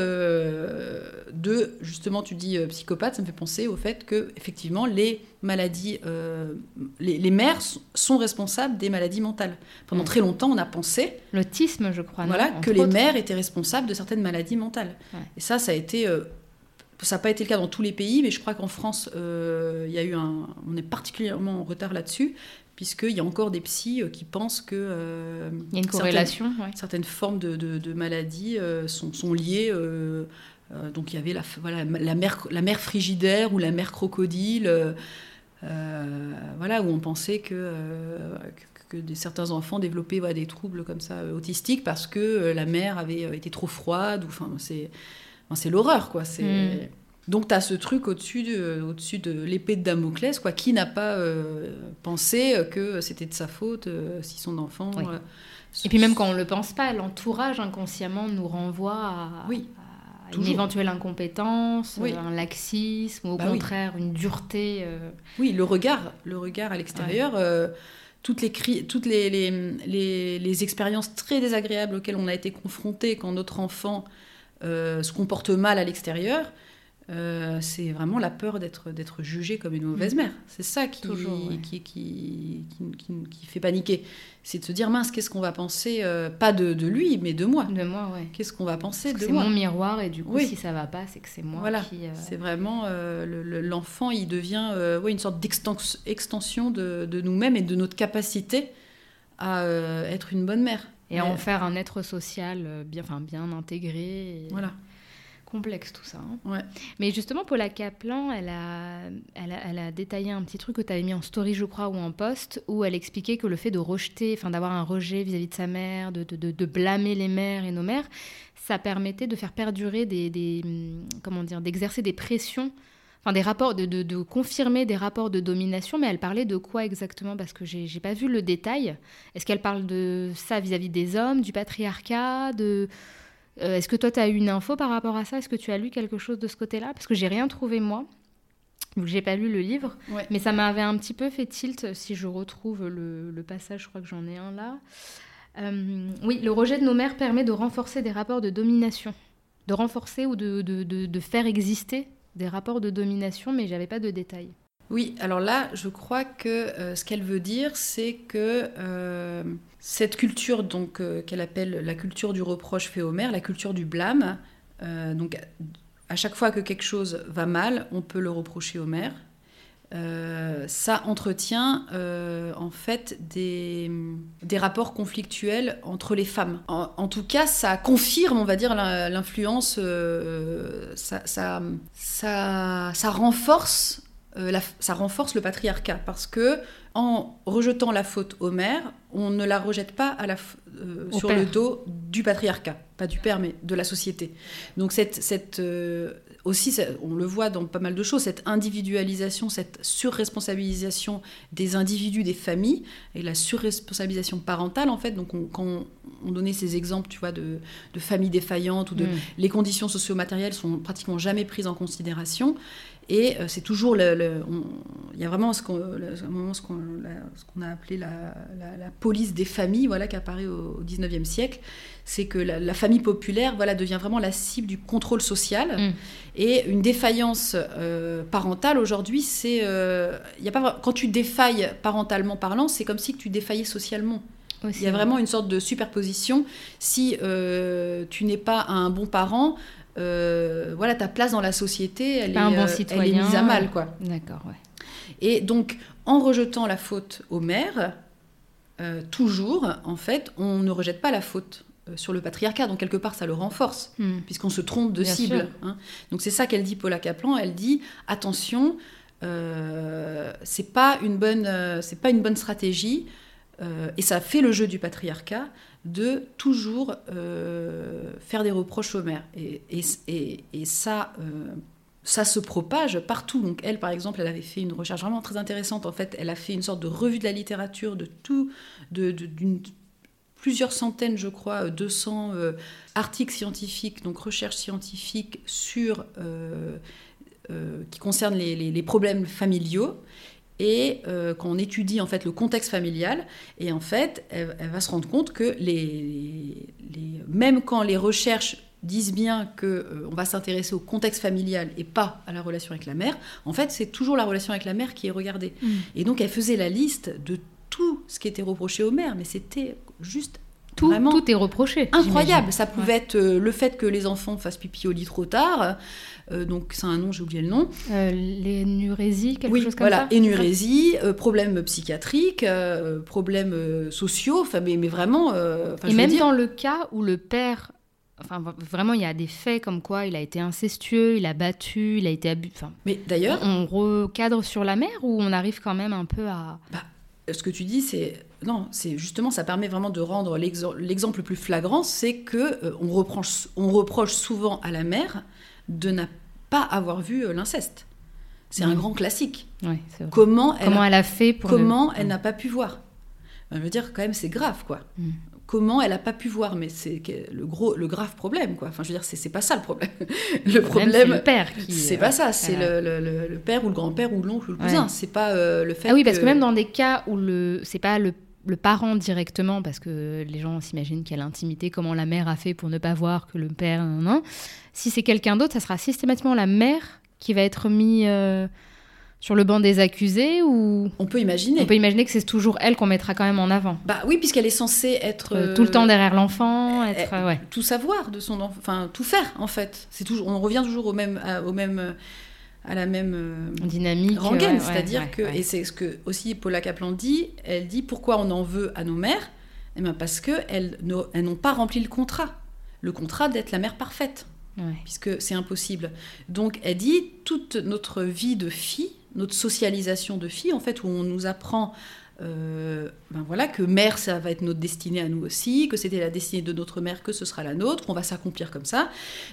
de justement tu dis euh, psychopathe, ça me fait penser au fait que effectivement les maladies, euh, les, les mères sont responsables des maladies mentales. Pendant Mm. très longtemps, on a pensé L'autisme, je crois. voilà que les autres. mères étaient responsables de certaines maladies mentales. Ouais. Et ça, ça a été euh, ça n'a pas été le cas dans tous les pays, mais je crois qu'en France, euh, il y a eu un, on est particulièrement en retard là-dessus, puisqu'il y a encore des psys euh, qui pensent que euh, Il y a une certaines- corrélation. ouais. certaines formes de, de- de maladies euh, sont, sont liées. euh, donc il y avait la, voilà, la, mer, la mer frigidaire ou la mer crocodile, voilà, où on pensait que, que, certains enfants développaient des troubles comme ça autistiques parce que la mer avait été trop froide. ou, Enfin, c'est enfin, c'est l'horreur, quoi. C'est... Mm. Donc tu as ce truc au-dessus de, au-dessus de l'épée de Damoclès, quoi. Qui n'a pas euh, pensé que c'était de sa faute euh, si son enfant... Oui. euh, Et puis même quand on le pense pas, l'entourage inconsciemment nous renvoie à, Oui, à une éventuelle incompétence, Oui. un laxisme, ou au Bah contraire une dureté. Oui, le regard, le regard à l'extérieur, toutes, les, cri- toutes les, les, les- les expériences très désagréables auxquelles on a été confronté quand notre enfant se comporte mal à l'extérieur, euh, c'est vraiment la peur d'être d'être jugé comme une mauvaise Mhm. mère. C'est ça qui, Toujours, ouais. qui, qui, qui, fait paniquer. C'est de se dire, mince, qu'est-ce qu'on va penser, euh, pas de, de lui, mais de moi. de moi, ouais. Qu'est-ce qu'on va penser Parce de c'est moi mon miroir et du coup, Oui. si ça va pas, c'est que c'est moi Voilà. qui. euh, C'est vraiment le- le- l'enfant, il devient ouais, une sorte d'extens- extension de, de nous-mêmes et de notre capacité à être une bonne mère. Et à en faire un être social bien, enfin, bien intégré. et Voilà. Complexe tout ça. hein. Ouais. Mais justement, Paula Kaplan, elle a, elle, a, elle a détaillé un petit truc que tu avais mis en story, je crois, ou en post, où elle expliquait que le fait de rejeter, enfin d'avoir un rejet vis-à-vis de sa mère, de, de, de- de blâmer les mères et nos mères, ça permettait de faire perdurer des, des hum, comment dire, d'exercer des pressions, enfin des rapports, de, de, de confirmer des rapports de domination. Mais elle parlait de quoi exactement? Parce que j'ai pas vu le détail. Est-ce qu'elle parle de ça vis-à-vis des hommes, du patriarcat, de euh, Est-ce que toi, tu as eu une info par rapport à ça? Est-ce que tu as lu quelque chose de ce côté-là? Parce que j'ai rien trouvé, moi, que j'ai pas lu le livre. Ouais. Mais ça m'avait un petit peu fait tilt, si je retrouve le, le passage, je crois que j'en ai un là. Euh, oui, le rejet de nos mères permet de renforcer des rapports de domination. De renforcer ou de, de, de- de faire exister des rapports de domination, mais j'avais pas de détails. Oui, alors là, je crois que euh, ce qu'elle veut dire, c'est que euh, cette culture donc euh, qu'elle appelle la culture du reproche fait maire, la culture du blâme, donc à chaque fois que quelque chose va mal, on peut le reprocher maire. ça entretient en fait des, des, rapports conflictuels entre les femmes. En, tout cas, ça confirme, on va dire, l'influence, ça, ça, ça renforce euh, ça renforce le patriarcat parce que en rejetant la faute au maire, on ne la rejette pas à la, euh, sur le dos du patriarcat, pas du père, mais de la société. Donc cette, cette euh, aussi, on le voit dans pas mal de choses, cette individualisation, cette surresponsabilisation des individus, des familles, et la surresponsabilisation parentale, en fait. Donc quand on, donnait ces exemples, tu vois, de, de familles défaillantes ou de mm. les conditions socio-matérielles sont pratiquement jamais prises en considération. Et euh, c'est toujours le, il y a vraiment ce qu'on, ce qu'on, a appelé la, la, police des familles, voilà, qui apparaît au, 19e siècle. C'est que la, famille populaire, voilà, devient vraiment la cible du contrôle social. Mm. Et une défaillance euh, parentale aujourd'hui, c'est, euh, il y a pas, quand tu défailles parentalement parlant, c'est comme si tu défaillais socialement. il y a vraiment une sorte de superposition. Si tu n'es pas un bon parent, euh, voilà, ta place dans la société, elle, est, euh, elle est, mise à mal, quoi. D'accord, ouais. Et donc, en rejetant la faute au maire, euh, toujours, en fait, on ne rejette pas la faute sur le patriarcat, donc quelque part ça le renforce, hmm. puisqu'on se trompe de cible. Hein. Donc c'est ça qu'elle dit Paula Kaplan, elle dit attention, c'est pas une bonne, c'est pas une bonne stratégie, et ça fait le jeu du patriarcat de toujours euh, faire des reproches au maire. Et, et, ça, euh, ça se propage partout. Donc elle, par exemple, elle avait fait une recherche vraiment très intéressante. En fait, elle a fait une sorte de revue de la littérature de tout, de, d'une plusieurs centaines, je crois, 200 euh, articles scientifiques, donc recherches scientifiques sur qui concernent les, les, problèmes familiaux et euh, quand on étudie en fait le contexte familial, et en fait, elle, va se rendre compte que les, même quand les recherches disent bien que euh, on va s'intéresser au contexte familial et pas à la relation avec la mère, en fait, c'est toujours la relation avec la mère qui est regardée. Mm. Et donc, elle faisait la liste de tout ce qui était reproché aux mères, mais c'était juste tout, tout, est reproché. Incroyable. Ça pouvait être euh, le fait que les enfants fassent pipi au lit trop tard. Euh, donc c'est un nom, j'ai oublié le nom. Euh, l'énurésie, quelque chose comme voilà, ça. Énurésie, euh, problèmes psychiatriques, problèmes sociaux. Mais, mais vraiment. Et même dans le cas où le père Enfin, vraiment, il y a des faits comme quoi il a été incestueux, il a battu, il a été abusé. Enfin, mais d'ailleurs. On recadre sur la mère ou on arrive quand même un peu à. Bah, ce que tu dis, c'est non, c'est justement ça permet vraiment de rendre l'exemple le plus flagrant, c'est que euh, on, reproche, on reproche souvent à la mère de ne pas avoir vu euh, l'inceste. C'est un grand classique. comment elle, comment a, elle a fait pour comment elle n'a pas pu voir. Je veux dire quand même c'est grave quoi. Mm. Comment elle n'a pas pu voir, mais c'est le gros, le grave problème quoi. Enfin je veux dire c'est pas ça le problème. le problème, c'est le père C'est pas ça, c'est le, le, père ou le grand-père ou l'oncle ou le cousin. C'est pas le fait. Ah oui parce que même dans des cas où le c'est pas le le parent directement, parce que les gens s'imaginent qu'il y a l'intimité, comment la mère a fait pour ne pas voir que le père. Non, Si c'est quelqu'un d'autre, ça sera systématiquement la mère qui va être mis euh, sur le banc des accusés ou on peut imaginer. On peut imaginer que c'est toujours elle qu'on mettra quand même en avant. Bah oui, puisqu'elle est censée être euh, tout le temps derrière l'enfant, être eh, ouais. tout savoir de son enfant, enfin tout faire en fait. C'est toujours, on revient toujours au même, au même à la même euh, dynamique rengaine. C'est-à-dire que, et c'est ce que aussi Paula Kaplan dit, elle dit pourquoi on en veut à nos mères? Eh bien Parce qu'elles n'ont pas rempli le contrat. Le contrat d'être la mère parfaite. Puisque c'est impossible. Donc elle dit toute notre vie de fille, notre socialisation de fille, en fait, où on nous apprend euh, ben voilà, que mère, ça va être notre destinée à nous aussi, que c'était la destinée de notre mère, que ce sera la nôtre, on va s'accomplir comme ça.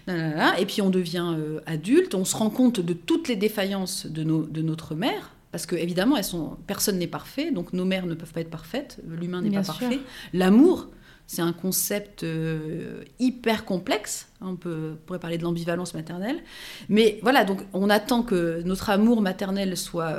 Et puis on devient euh, adulte, on se rend compte de toutes les défaillances de, nos, de notre mère, parce que évidemment, elles sont, personne n'est parfait, donc nos mères ne peuvent pas être parfaites, l'humain n'est pas parfait. L'amour, c'est un concept euh, hyper complexe. On, peut, pourrait parler de l'ambivalence maternelle. Mais voilà, donc on attend que notre amour maternel soit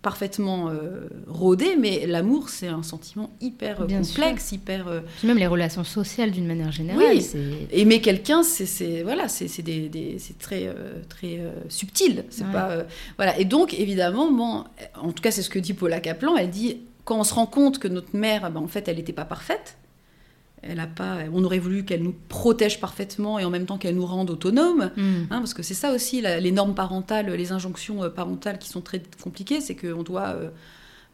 parfaitement euh, rodé, mais l'amour, c'est un sentiment hyper euh, Bien complexe, hyper. euh, Puis même les relations sociales d'une manière générale. Oui. aimer quelqu'un, c'est voilà, c'est des, des- très euh, très euh, subtil. C'est Ouais. pas euh, voilà. Et donc évidemment, bon, en tout cas, c'est ce que dit Paula Kaplan. Elle dit quand on se rend compte que notre mère, ben, en fait, elle n'était pas parfaite. Elle a pas. On aurait voulu qu'elle nous protège parfaitement et en même temps qu'elle nous rende autonomes. Mm. Hein, parce que c'est ça aussi, la- les normes parentales, les injonctions euh, parentales qui sont très compliquées, c'est qu'on doit, euh,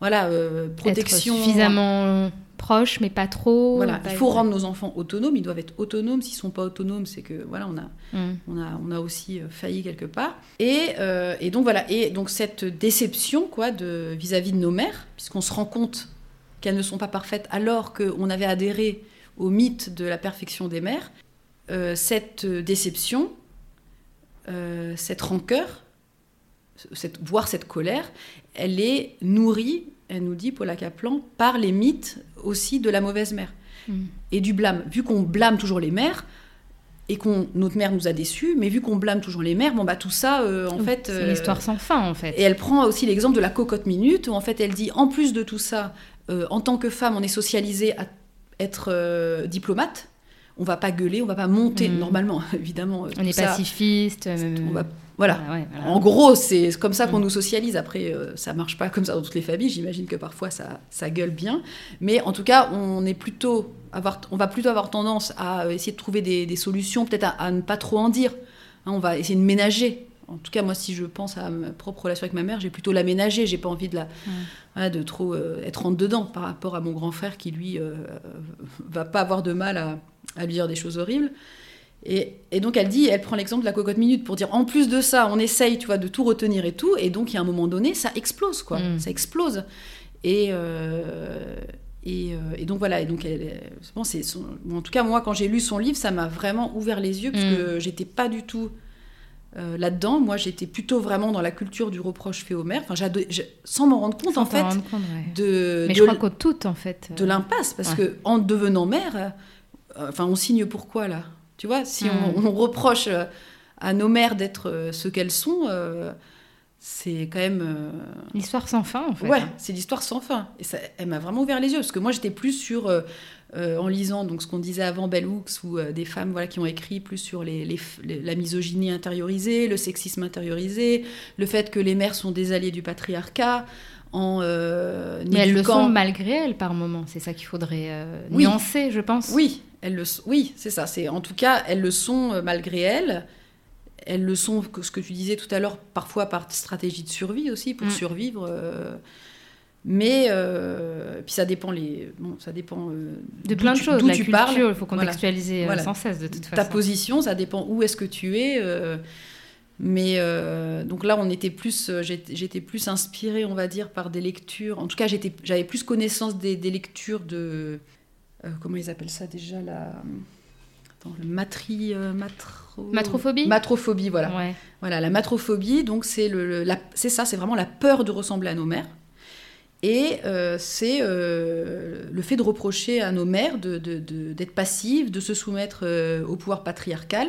voilà, euh, protection. Être suffisamment proche, mais pas trop. Voilà, pas- il faut rendre nos enfants autonomes, ils doivent être autonomes. S'ils sont pas autonomes, c'est que voilà, on a, Mm. on a, on a aussi failli quelque part. Et, euh, et donc voilà, et donc cette déception quoi de vis-à-vis de nos mères, puisqu'on se rend compte qu'elles ne sont pas parfaites, alors qu'on avait adhéré au mythe de la perfection des mères, euh, cette déception, euh, cette rancœur, cette, voire cette colère, elle est nourrie, elle nous dit Paula Kaplan, par les mythes aussi de la mauvaise mère Mm. et du blâme. Vu qu'on blâme toujours les mères et qu'on notre mère nous a déçus, mais vu qu'on blâme toujours les mères, bon bah tout ça euh, en fait. C'est euh, une histoire sans fin, en fait. Et elle prend aussi l'exemple de la cocotte minute où en fait elle dit en plus de tout ça, euh, en tant que femme, on est socialisé à être euh, diplomate. On va pas gueuler, on va pas monter Mhm. normalement, évidemment. euh, On est pacifiste. euh, on va- voilà. ouais, voilà. En gros, c'est comme ça qu'on Mm. nous socialise. Après, euh, ça marche pas comme ça dans toutes les familles. J'imagine que parfois ça, ça gueule bien. Mais en tout cas, on est plutôt avoir, on va plutôt avoir tendance à essayer de trouver des, des solutions, peut-être à, à ne pas trop en dire. Hein, on va essayer de ménager. En tout cas, moi, si je pense à ma propre relation avec ma mère, j'ai plutôt la ménager. J'ai pas envie de la, voilà, de trop euh, être en dedans par rapport à mon grand frère qui lui euh, va pas avoir de mal à, à lui dire des choses horribles. Et, et donc elle dit, elle prend l'exemple de la cocotte minute pour dire en plus de ça, on essaye, tu vois, de tout retenir et tout, et donc il y a un moment donné, ça explose quoi, Mm. ça explose. Et euh, et, euh, et donc voilà, et donc elle, elle- bon, c'est son- bon, en tout cas moi quand j'ai lu son livre, ça m'a vraiment ouvert les yeux parce Mm. que j'étais pas du tout euh, là-dedans. Moi j'étais plutôt vraiment dans la culture du reproche fait aux enfin je- sans m'en rendre compte Sans en fait rendre compte, ouais. de Mais de je crois qu'au tout, en fait. de l'impasse parce Ouais. que en devenant mère euh, enfin on signe pourquoi là? Tu vois si on, Mm. on reproche euh, à nos mères d'être euh, ce qu'elles sont euh, c'est quand même euh, L'histoire sans fin, en fait. ouais c'est l'histoire sans fin et ça elle m'a vraiment ouvert les yeux parce que moi j'étais plus sur euh, euh, en lisant donc ce qu'on disait avant Bell Hooks ou euh, des femmes voilà qui ont écrit plus sur les, les f- les- la misogynie intériorisée le sexisme intériorisé le fait que les mères sont des alliés du patriarcat en euh, Mais elles le sont malgré elles par moment. C'est ça qu'il faudrait euh, Oui. nuancer, je pense. Oui, elles le, oui, c'est ça. C'est en tout cas, elles le sont malgré elles. Elles le sont, ce que tu disais tout à l'heure, parfois par stratégie de survie aussi pour Mm. survivre. Mais euh, puis ça dépend les, bon, ça dépend euh, De plein de tu- choses. d'où tu parles. il faut contextualiser euh, Voilà. sans cesse, de toute ta façon. position, ça dépend où est-ce que tu es. euh, mais donc là, on était plus, j'étais plus inspirée, on va dire, par des lectures. En tout cas, j'étais- j'avais plus connaissance des, des lectures de, comment ils appellent ça déjà la, attends, le matri, matro- Matrophobie? Matrophobie, voilà. Ouais. Voilà, la matrophobie, donc c'est le, le- c'est ça, c'est vraiment la peur de ressembler à nos mères. Et euh, c'est euh, le fait de reprocher à nos mères de- de- d'être passives, de se soumettre euh, au pouvoir patriarcal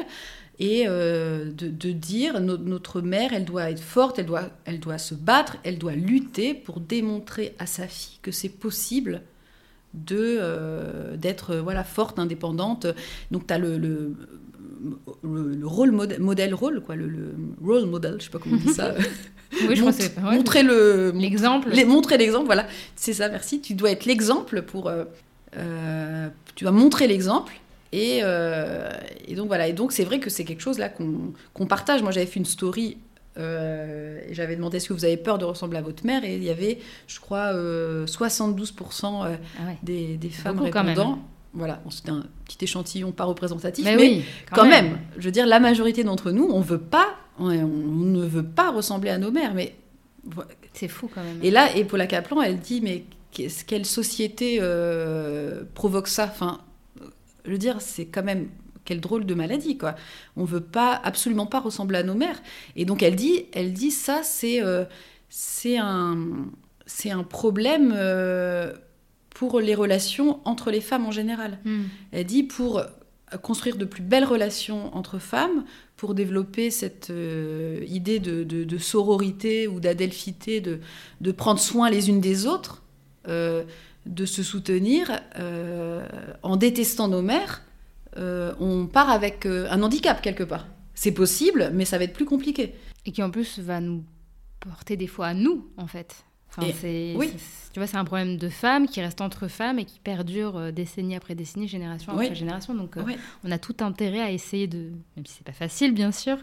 et de, dire no- notre mère, elle doit être forte, elle doit, se battre, elle doit lutter pour démontrer à sa fille que c'est possible d'être forte, indépendante. Donc tu as le, le- le rôle modèle, modèle rôle quoi, le, le role model, je sais pas comment on dit ça. Oui, je crois Mont- que c'est ouais, montrer le l'exemple. les- montrer l'exemple, voilà, c'est ça, merci. Tu dois être l'exemple pour. euh, euh, tu dois montrer l'exemple. Et, euh, et donc voilà, et donc c'est vrai que c'est quelque chose là qu'on qu'on partage. Moi j'avais fait une story euh, et j'avais demandé est-ce que vous avez peur de ressembler à votre mère et il y avait, je crois, euh, 72% euh, Ah ouais. des, des femmes Beaucoup, même. répondant. Voilà, c'était un petit échantillon pas représentatif, Mais, mais, oui, quand, même. Je veux dire, la majorité d'entre nous, on veut pas, on, on ne veut pas ressembler à nos mères, mais C'est fou quand même. et là, et Paula Kaplan, elle dit, mais qu'est-ce- quelle société euh, provoque ça? Enfin, je veux dire, c'est quand même quelle drôle de maladie, quoi. On veut pas, absolument pas ressembler à nos mères. Et donc elle dit, elle dit, ça, c'est euh, c'est un, c'est un problème euh, pour les relations entre les femmes en général. Hmm. Elle dit pour construire de plus belles relations entre femmes, pour développer cette euh, idée de, sororité ou d'adelphité, de, de, prendre soin les unes des autres, euh, de se soutenir euh, en détestant nos mères, on part avec un handicap quelque part. C'est possible, mais ça va être plus compliqué. Et qui en plus va nous porter des fois à nous, en fait oui. tu vois, c'est un problème de femmes qui reste entre femmes et qui perdure euh, décennie après décennie, génération après génération. Donc, euh, on a tout intérêt à essayer de, même si c'est pas facile, bien sûr,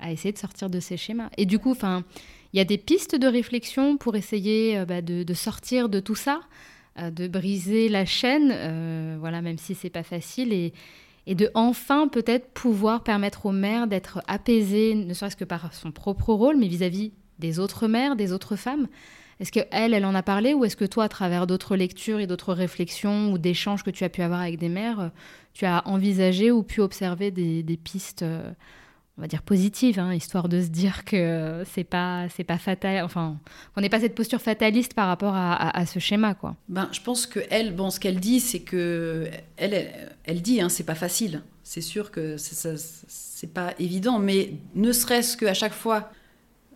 à essayer de sortir de ces schémas. Et du coup, enfin, il y a des pistes de réflexion pour essayer euh, bah, de, sortir de tout ça, de briser la chaîne, voilà, même si c'est pas facile et et de enfin peut-être pouvoir permettre aux mères d'être apaisées, ne serait-ce que par son propre rôle, mais vis-à-vis -vis des autres mères, des autres femmes. Est-ce qu'elle, elle en a parlé ou est-ce que toi, à travers d'autres lectures et d'autres réflexions ou d'échanges que tu as pu avoir avec des mères, euh, tu as envisagé ou pu observer des, pistes, euh, on va dire positives, hein, histoire de se dire que c'est pas c'est pas fatal, enfin qu'on n'ait pas cette posture fataliste par rapport à, ce schéma, quoi. Ben, je pense que elle, bon, ce qu'elle dit, c'est que elle, elle, dit, hein, c'est pas facile. C'est sûr que c'est pas évident, mais ne serait-ce qu'à chaque fois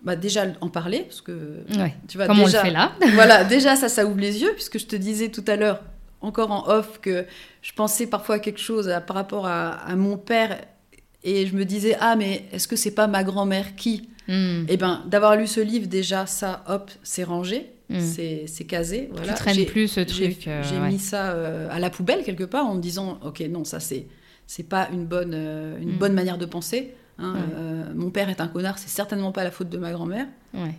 bah déjà en parler parce que tu vois comme déjà, on le fait là voilà déjà ça ça ouvre les yeux puisque je te disais tout à l'heure encore en off que je pensais parfois à quelque chose par rapport à, mon père et je me disais ah mais est-ce que c'est pas ma grand-mère qui? Hmm. et eh ben d'avoir lu ce livre déjà ça hop c'est rangé hmm. c'est casé voilà tu traînes plus ce truc j'ai euh, mis ça euh, à la poubelle quelque part en me disant ok non ça c'est c'est pas une bonne euh, une hmm. bonne manière de penser Hein, euh, mon père est un connard, c'est certainement pas la faute de ma grand-mère.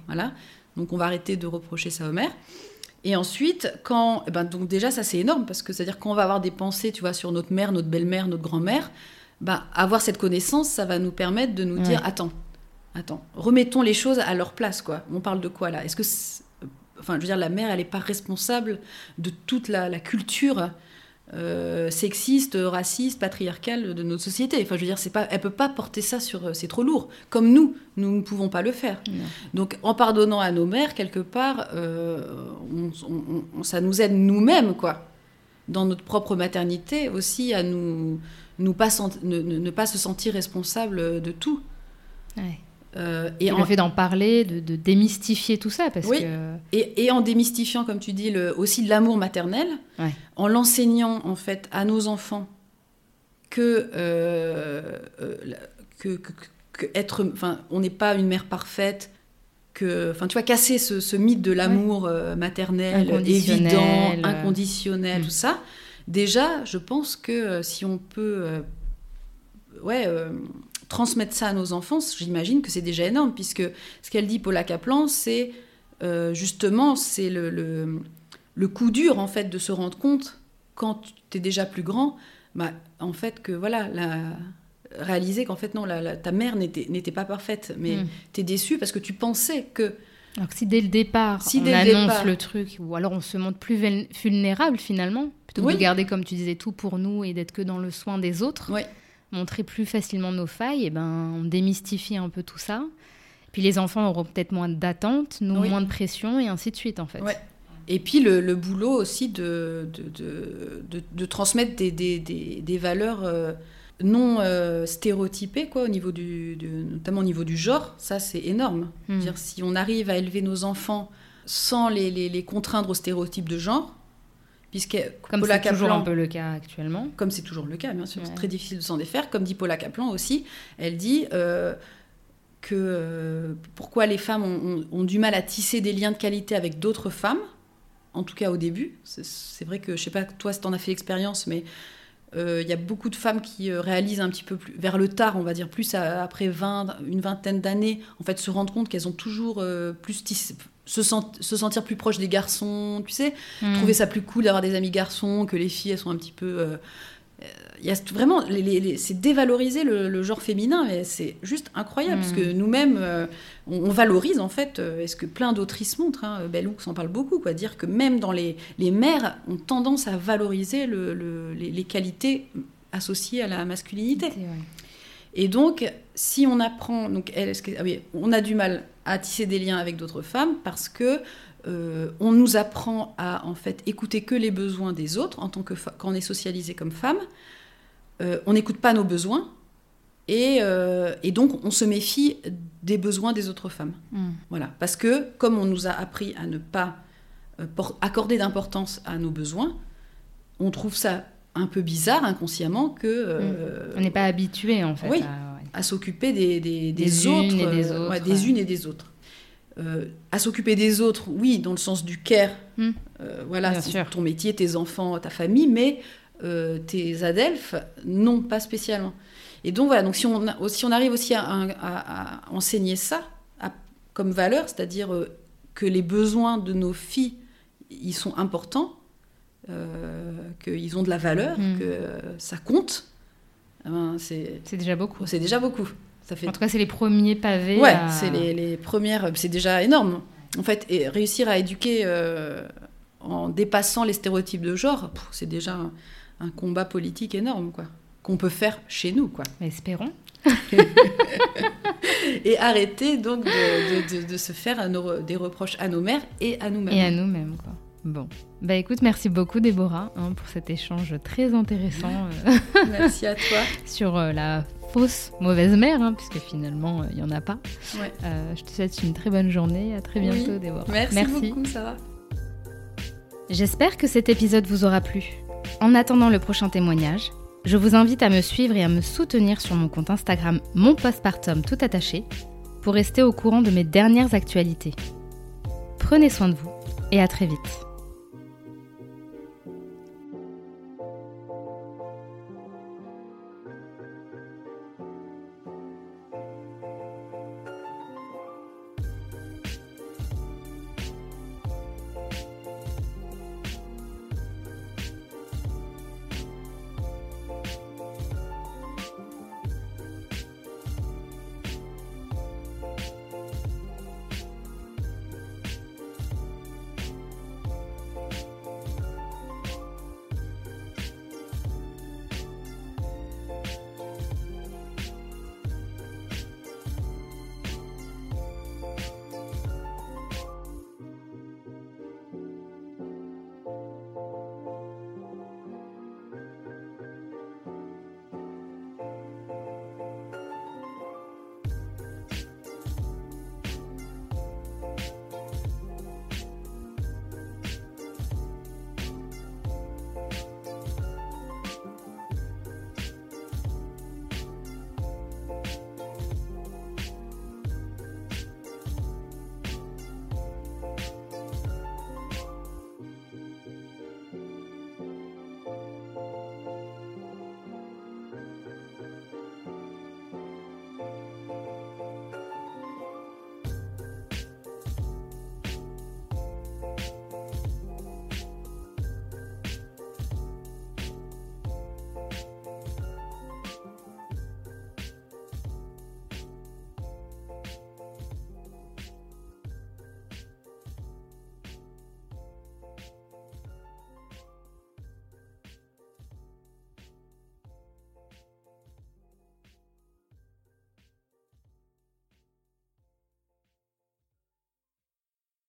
Voilà. Donc on va arrêter de reprocher ça aux mères. Et ensuite, quand, eh ben donc déjà ça c'est énorme parce que c'est-à-dire qu'on va avoir des pensées, tu vois, sur notre mère, notre belle-mère, notre grand-mère, bah, avoir cette connaissance, ça va nous permettre de nous dire attends, attends, remettons les choses à leur place quoi. On parle de quoi là? Est-ce que, enfin, je veux dire, la mère, elle n'est pas responsable de toute la, la culture euh, sexiste, raciste, patriarcale de notre société. Enfin, je veux dire, c'est pas, elle peut pas porter ça sur, euh, c'est trop lourd. Comme nous, nous ne pouvons pas le faire. Donc, en pardonnant à nos mères quelque part, euh, ça nous aide nous-mêmes, quoi, dans notre propre maternité aussi à nous, nous pas ne, pas se sentir responsable de tout. Ouais. Euh, et, en... le fait d'en parler, de, démystifier tout ça. Parce oui. que... et, en démystifiant, comme tu dis, le, aussi l'amour maternel, en l'enseignant en fait à nos enfants que, euh, euh, que, être, enfin, on n'est pas une mère parfaite, que, enfin, tu vois, casser ce, mythe de l'amour maternel évident, inconditionnel, mm. tout ça. Déjà, je pense que si on peut, ouais transmettre ça à nos enfants, j'imagine que c'est déjà énorme, puisque ce qu'elle dit, Paula Kaplan, c'est euh, justement c'est le, le, coup dur en fait de se rendre compte quand tu es déjà plus grand, bah, en fait que voilà, la, réaliser qu'en fait non, la, ta mère n'était pas parfaite, mais mm. tu es déçu parce que tu pensais que... Alors que si dès le départ si on annonce le, truc, ou alors on se montre plus vulnérable finalement, plutôt que de garder comme tu disais tout pour nous et d'être que dans le soin des autres. Oui montrer plus facilement nos failles, et ben, on démystifie un peu tout ça. Puis les enfants auront peut-être moins d'attentes, nous moins de pression, et ainsi de suite, en fait. Et puis le, boulot aussi de, de, de, transmettre des, des, des, valeurs euh, non euh, stéréotypées, quoi, au niveau du, notamment au niveau du genre, ça c'est énorme. Hmm. Dire, si on arrive à élever nos enfants sans les, les, les contraindre aux stéréotypes de genre, Puisque comme c'est toujours un peu le cas actuellement. Comme c'est toujours le cas, bien sûr, c'est très difficile de s'en défaire. Comme dit Paula Kaplan aussi, elle dit euh, que euh, pourquoi les femmes ont, du mal à tisser des liens de qualité avec d'autres femmes, en tout cas au début. C'est vrai que, je sais pas toi si tu en as fait l'expérience, mais euh, il y a beaucoup de femmes qui réalisent un petit peu plus vers le tard, on va dire, plus après 20, une vingtaine d'années, en fait, se rendre compte qu'elles ont toujours plus tissé se, se, sentir plus proche des garçons, tu sais, hmm. trouver ça plus cool d'avoir des amis garçons, que les filles elles sont un petit peu. Euh, il y a vraiment, c'est dévaloriser le, genre féminin, mais c'est juste incroyable, parce que hmm. nous-mêmes, euh, on, valorise en fait, euh, est-ce que plein d'autrices montrent, hein, Bellux en parle beaucoup, quoi, dire que même dans les, les mères ont tendance à valoriser le, les, qualités associées à la masculinité. Et donc, si on apprend, donc elle, ah oui, on a du mal à tisser des liens avec d'autres femmes parce que euh, on nous apprend à en fait écouter que les besoins des autres en tant que quand on est socialisé comme femme. euh, on n'écoute pas nos besoins et, euh, et, donc on se méfie des besoins des autres femmes. Mm. Voilà, parce que comme on nous a appris à ne pas accorder d'importance à nos besoins, on trouve ça un peu bizarre inconsciemment que euh, On n'est pas habitué en fait. Oui. à- s'occuper des, des, des Des autres, unes et des euh, autres, ouais, des unes et des autres. Euh, à s'occuper des autres, oui, dans le sens du care, Mm. euh, voilà, sûr. ton métier, tes enfants, ta famille, mais euh, tes adelphes, non, pas spécialement. Et donc voilà, donc si on, si on arrive aussi à, à- à enseigner ça à- comme valeur, c'est-à-dire que les besoins de nos filles, ils sont importants, qu'ils ont de la valeur, Mm. que euh, ça compte, eh ben, c'est déjà beaucoup. c'est déjà beaucoup. Ça fait En tout cas, c'est les premiers pavés. Ouais, à- c'est les, les premières. C'est déjà énorme. En fait, et réussir à éduquer euh, en dépassant les stéréotypes de genre, c'est déjà un, un combat politique énorme, quoi. Qu'on peut faire chez nous, quoi. Mais espérons. Et arrêter donc de, de- de- de se faire nos- des reproches à nos mères et à nous-mêmes. Et à nous-mêmes, quoi. Bon. Bah écoute, merci beaucoup Déborah hein, pour cet échange très intéressant euh, Merci à toi. sur euh, la fausse mauvaise mère, hein, puisque finalement il n'y en a pas. Ouais. Euh, je te souhaite une très bonne journée. À très bientôt Oui. Déborah. Merci, beaucoup, Sarah. J'espère que cet épisode vous aura plu. En attendant le prochain témoignage, je vous invite à me suivre et à me soutenir sur mon compte Instagram mon postpartum tout attaché pour rester au courant de mes dernières actualités. Prenez soin de vous et à très vite.